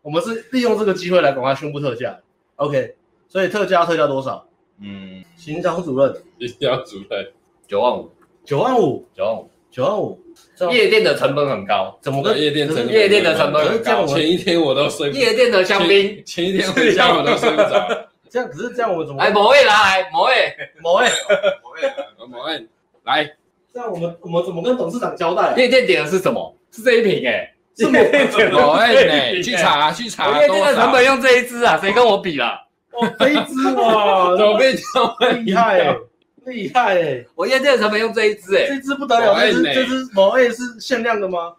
我们是利用这个机会来赶快宣布特价。OK，所以特价特价多少？嗯，行销主任，行销主任，九万五，九万五，九万五，九万五。夜店的成本很高，怎么个夜店成夜店的成本很高？前一天我都睡不着。夜店的香槟，前一天回家我都睡不着。这样可是这样我们怎么？哎，某位来，某位，某位，某位，某位来。这样我们我们怎么跟董事长交代？夜店点的是什么？是这一瓶哎，是 某位，某位去查去查。夜店的成本用这一支啊？谁跟我比啦？哦，这一支哇，怎么变这么厉害哎？厉害哎！我验证成没用这一支哎，这支不得了，这只这支某 A 是限量的吗？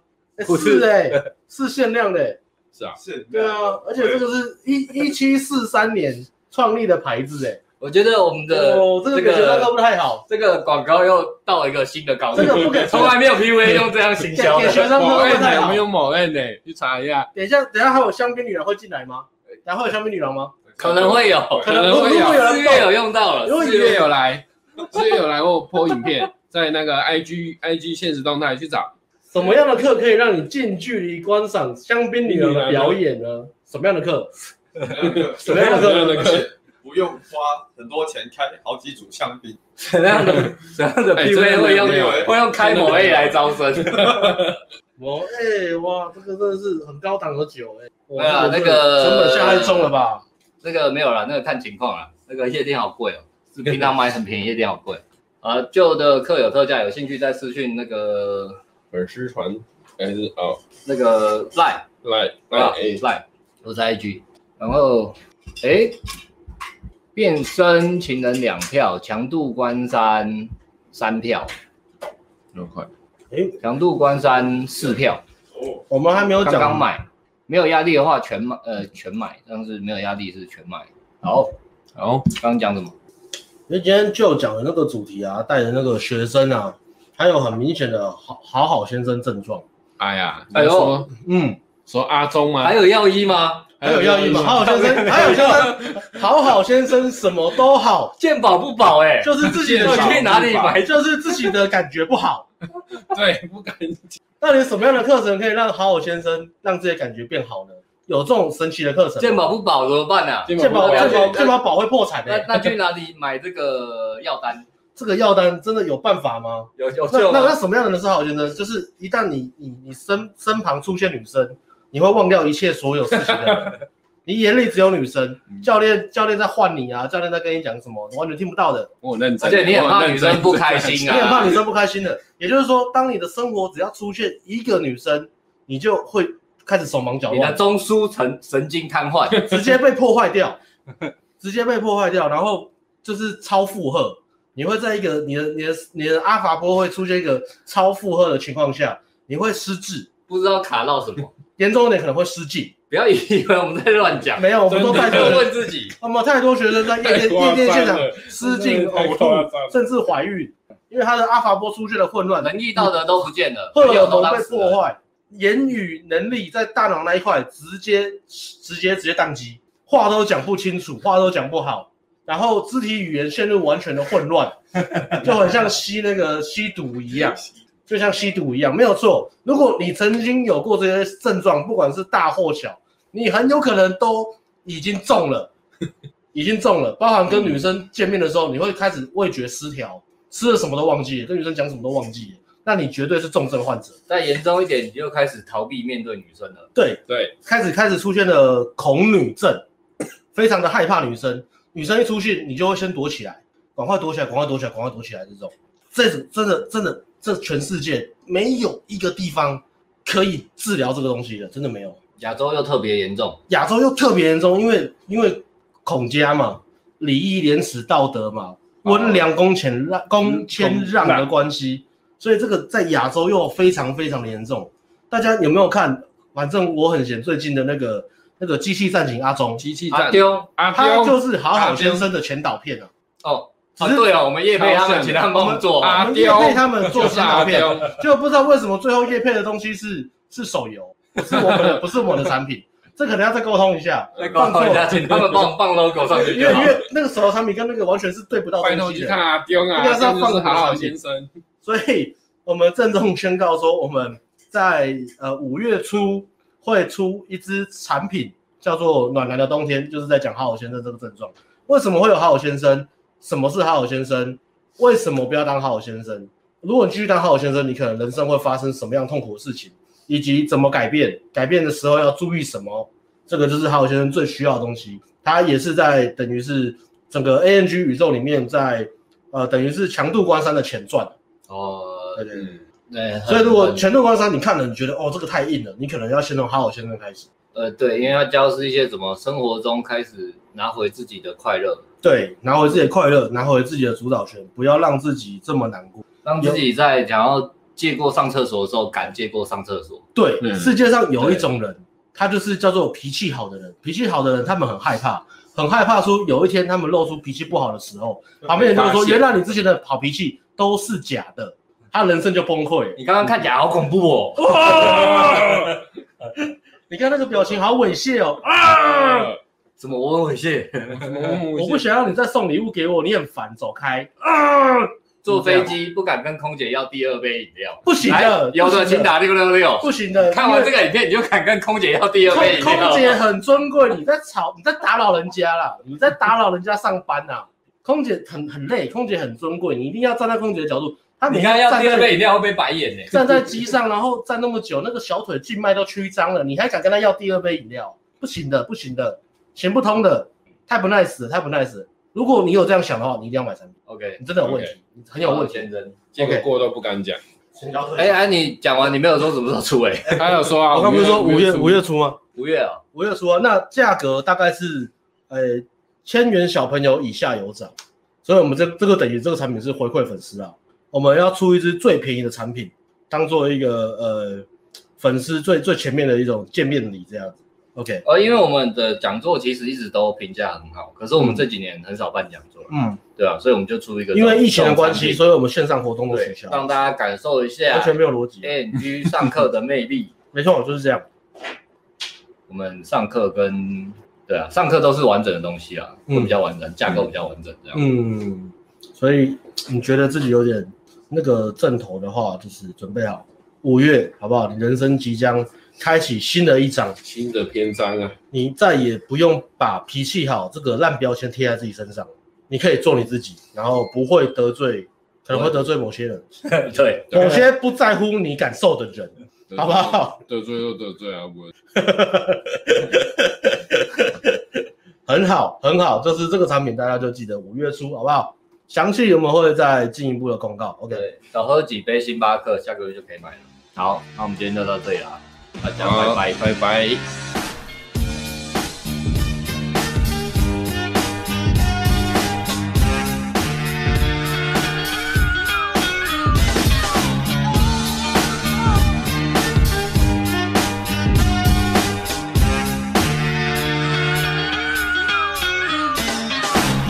不是。哎，是限量的，是啊，是，对啊，而且这个是一一七四三年创立的牌子哎，我觉得我们的这个广告不太好，这个广告又到了一个新的高度，这个不给，从来没有 PV 用这样行销，给学生喝不太好，我们用某 A 呢，去查一下，等一下，等一下还有香槟女郎会进来吗？然后有香槟女郎吗？可能会有，可能会有，四月有用到了，四月有来。四月有来过 po 影片，在那个 IG IG 现实动态去找，什么样的课可以让你近距离观赏香槟女郎的表演呢？什么样的课？什么样的课？不用花很多钱开好几组香槟。什么样的 什么样的 PV 会用会用开某 A 来招生？某 A 哇，这个真的是很高档的酒哎。对啊，那个成本下太重了吧？那个没有了，那个看情况了。那个夜店好贵哦。平常买很便宜，夜店好贵。啊，旧的客有特价，有兴趣再私讯那个粉丝团还是哦，那个 line line line line 我是 IG。然后，哎，变身情人两票，强度关山三票，那么快？哎，强度关山四票。哦，我们还没有讲。刚刚买，没有压力的话全买，呃，全买。但是没有压力是全买。好。好，刚刚讲什么？因为今天就讲的那个主题啊，带的那个学生啊，他有很明显的好好好先生症状。哎呀，哎呦，嗯，说阿忠吗？还有药医吗？还有药医吗？好好先生，还有先生，好好先生什么都好，健保不保哎，就是自己的 去哪里买，就是自己的感觉不好。对，不敢。到底什么样的课程可以让好好先生让自己感觉变好呢？有这种神奇的课程？健保不保怎么办呢？健保健保健保保会破产的。那那去哪里买这个药单？这个药单真的有办法吗？有有。那那那什么样的人是好好先生？就是一旦你你你身身旁出现女生，你会忘掉一切所有事情的人。你眼里只有女生，教练教练在换你啊，教练在跟你讲什么，完全听不到的。我认真，而且你很怕女生不开心啊，你很怕女生不开心的。也就是说，当你的生活只要出现一个女生，你就会开始手忙脚乱，你的中枢神神经瘫痪，直接被破坏掉，直接被破坏掉，然后就是超负荷。你会在一个你的你的你的阿法波会出现一个超负荷的情况下，你会失智，不知道卡到什么，严重一点可能会失禁。不要以为我们在乱讲，没有，我们都太多问自己，我们太多学生在夜店夜店现场失禁、呕吐，甚至怀孕，因为他的阿法波出现了混乱，仁义道德都不见了，荷尔蒙被破坏，言语能力在大脑那一块直接直接直接宕机，话都讲不清楚，话都讲不好，然后肢体语言陷入完全的混乱，就很像吸那个吸毒一样。就像吸毒一样，没有错。如果你曾经有过这些症状，不管是大或小，你很有可能都已经中了，已经中了。包含跟女生见面的时候，你会开始味觉失调，吃了什么都忘记了，跟女生讲什么都忘记了，那你绝对是重症患者。再严重一点，你就开始逃避面对女生了。对对，开始开始出现了恐女症，非常的害怕女生。女生一出现，你就会先躲起来，赶快躲起来，赶快躲起来，赶快躲起来。这种，这种真的真的。这全世界没有一个地方可以治疗这个东西的，真的没有。亚洲又特别严重，亚洲又特别严重，因为因为孔家嘛，礼义廉耻道德嘛，温良恭俭让恭谦让的关系，所以这个在亚洲又非常非常的严重。大家有没有看？反正我很闲，最近的那个那个机器战警阿忠，机器阿丢，他就是好好先生的前导片啊。哦。啊，对啊，我们叶配他们，请他们帮我们做，我们业配他们做新照片，就不知道为什么最后叶配的东西是是手游，不是我们的，不是我们的产品，这可能要再沟通一下，再沟通一下，请他们帮放 logo 上去，因为因为那个手游产品跟那个完全是对不到东西的，看啊，丢啊，应该是要放好好先生，所以我们郑重宣告说，我们在呃五月初会出一支产品，叫做暖男的冬天，就是在讲好好先生这个症状，为什么会有好好先生？什么是好好先生？为什么不要当好好先生？如果你继续当好好先生，你可能人生会发生什么样痛苦的事情，以及怎么改变？改变的时候要注意什么？这个就是好好先生最需要的东西。他也是在等于是整个 ANG 宇宙里面在，在呃等于是强度关山的前传。哦，对对对。对，所以如果强度关山你看了，你觉得哦这个太硬了，你可能要先从哈好先生开始。呃，对，因为要教是一些怎么生活中开始拿回自己的快乐。对，拿回自己的快乐，拿回自己的主导权，不要让自己这么难过，让自己在想要借过上厕所的时候敢借过上厕所。对，嗯、世界上有一种人，他就是叫做脾气好的人。脾气好的人，他们很害怕，很害怕说有一天他们露出脾气不好的时候，旁边人就会说：“原来你之前的好脾气都是假的。”他人生就崩溃。你刚刚看起来好恐怖哦！你看那个表情好猥亵哦！啊！怎么我很猥亵？我不想要你再送礼物给我，你很烦，走开！啊！坐飞机不敢跟空姐要第二杯饮料，不行的，有的请打六六六，不行的。看完这个影片，你就敢跟空姐要第二杯饮料？空姐很尊贵，你在吵，你在打扰人家啦，你在打扰人家上班呐。空姐很很累，空姐很尊贵，你一定要站在空姐的角度。他你看要第二杯饮料会被白眼呢。站在机上，然后站那么久，那个小腿静脉都曲张了，你还敢跟他要第二杯饮料？不行的，不行的。行不通的，太不 nice 了，太不 nice 了。如果你有这样想的话，你一定要买产品。OK，你真的有问题，okay. 你很有问题。先生，这个过都不敢讲。哎哎，你讲完，你没有说什么时候出哎、欸？还有说啊，我刚不是说五月五月初吗？五月啊，五月初啊。那价格大概是呃千元小朋友以下有涨，所以我们这这个等于这个产品是回馈粉丝啊。我们要出一支最便宜的产品，当做一个呃粉丝最最前面的一种见面礼这样子。OK，呃，因为我们的讲座其实一直都评价很好，可是我们这几年很少办讲座，嗯，对啊，所以我们就出一个，因为疫情的关系，所以我们线上活动都取消，让大家感受一下完全没有逻辑 AMG 上课的魅力。没错，就是这样。我们上课跟对啊，上课都是完整的东西啊，会比较完整，架构比较完整这样。嗯，所以你觉得自己有点那个阵头的话，就是准备好五月好不好？你人生即将。开启新的一章，新的篇章啊！你再也不用把脾气好这个烂标签贴在自己身上，你可以做你自己，然后不会得罪，可能会得罪某些人，对，某些不在乎你感受的人，好不好？得罪就得罪啊，不会。很好，很好，就是这个产品，大家就记得五月初，好不好？详细我们会再进一步的公告。OK，少喝几杯星巴克，下个月就可以买了。好，那我们今天就到这里了。大家拜拜，拜拜。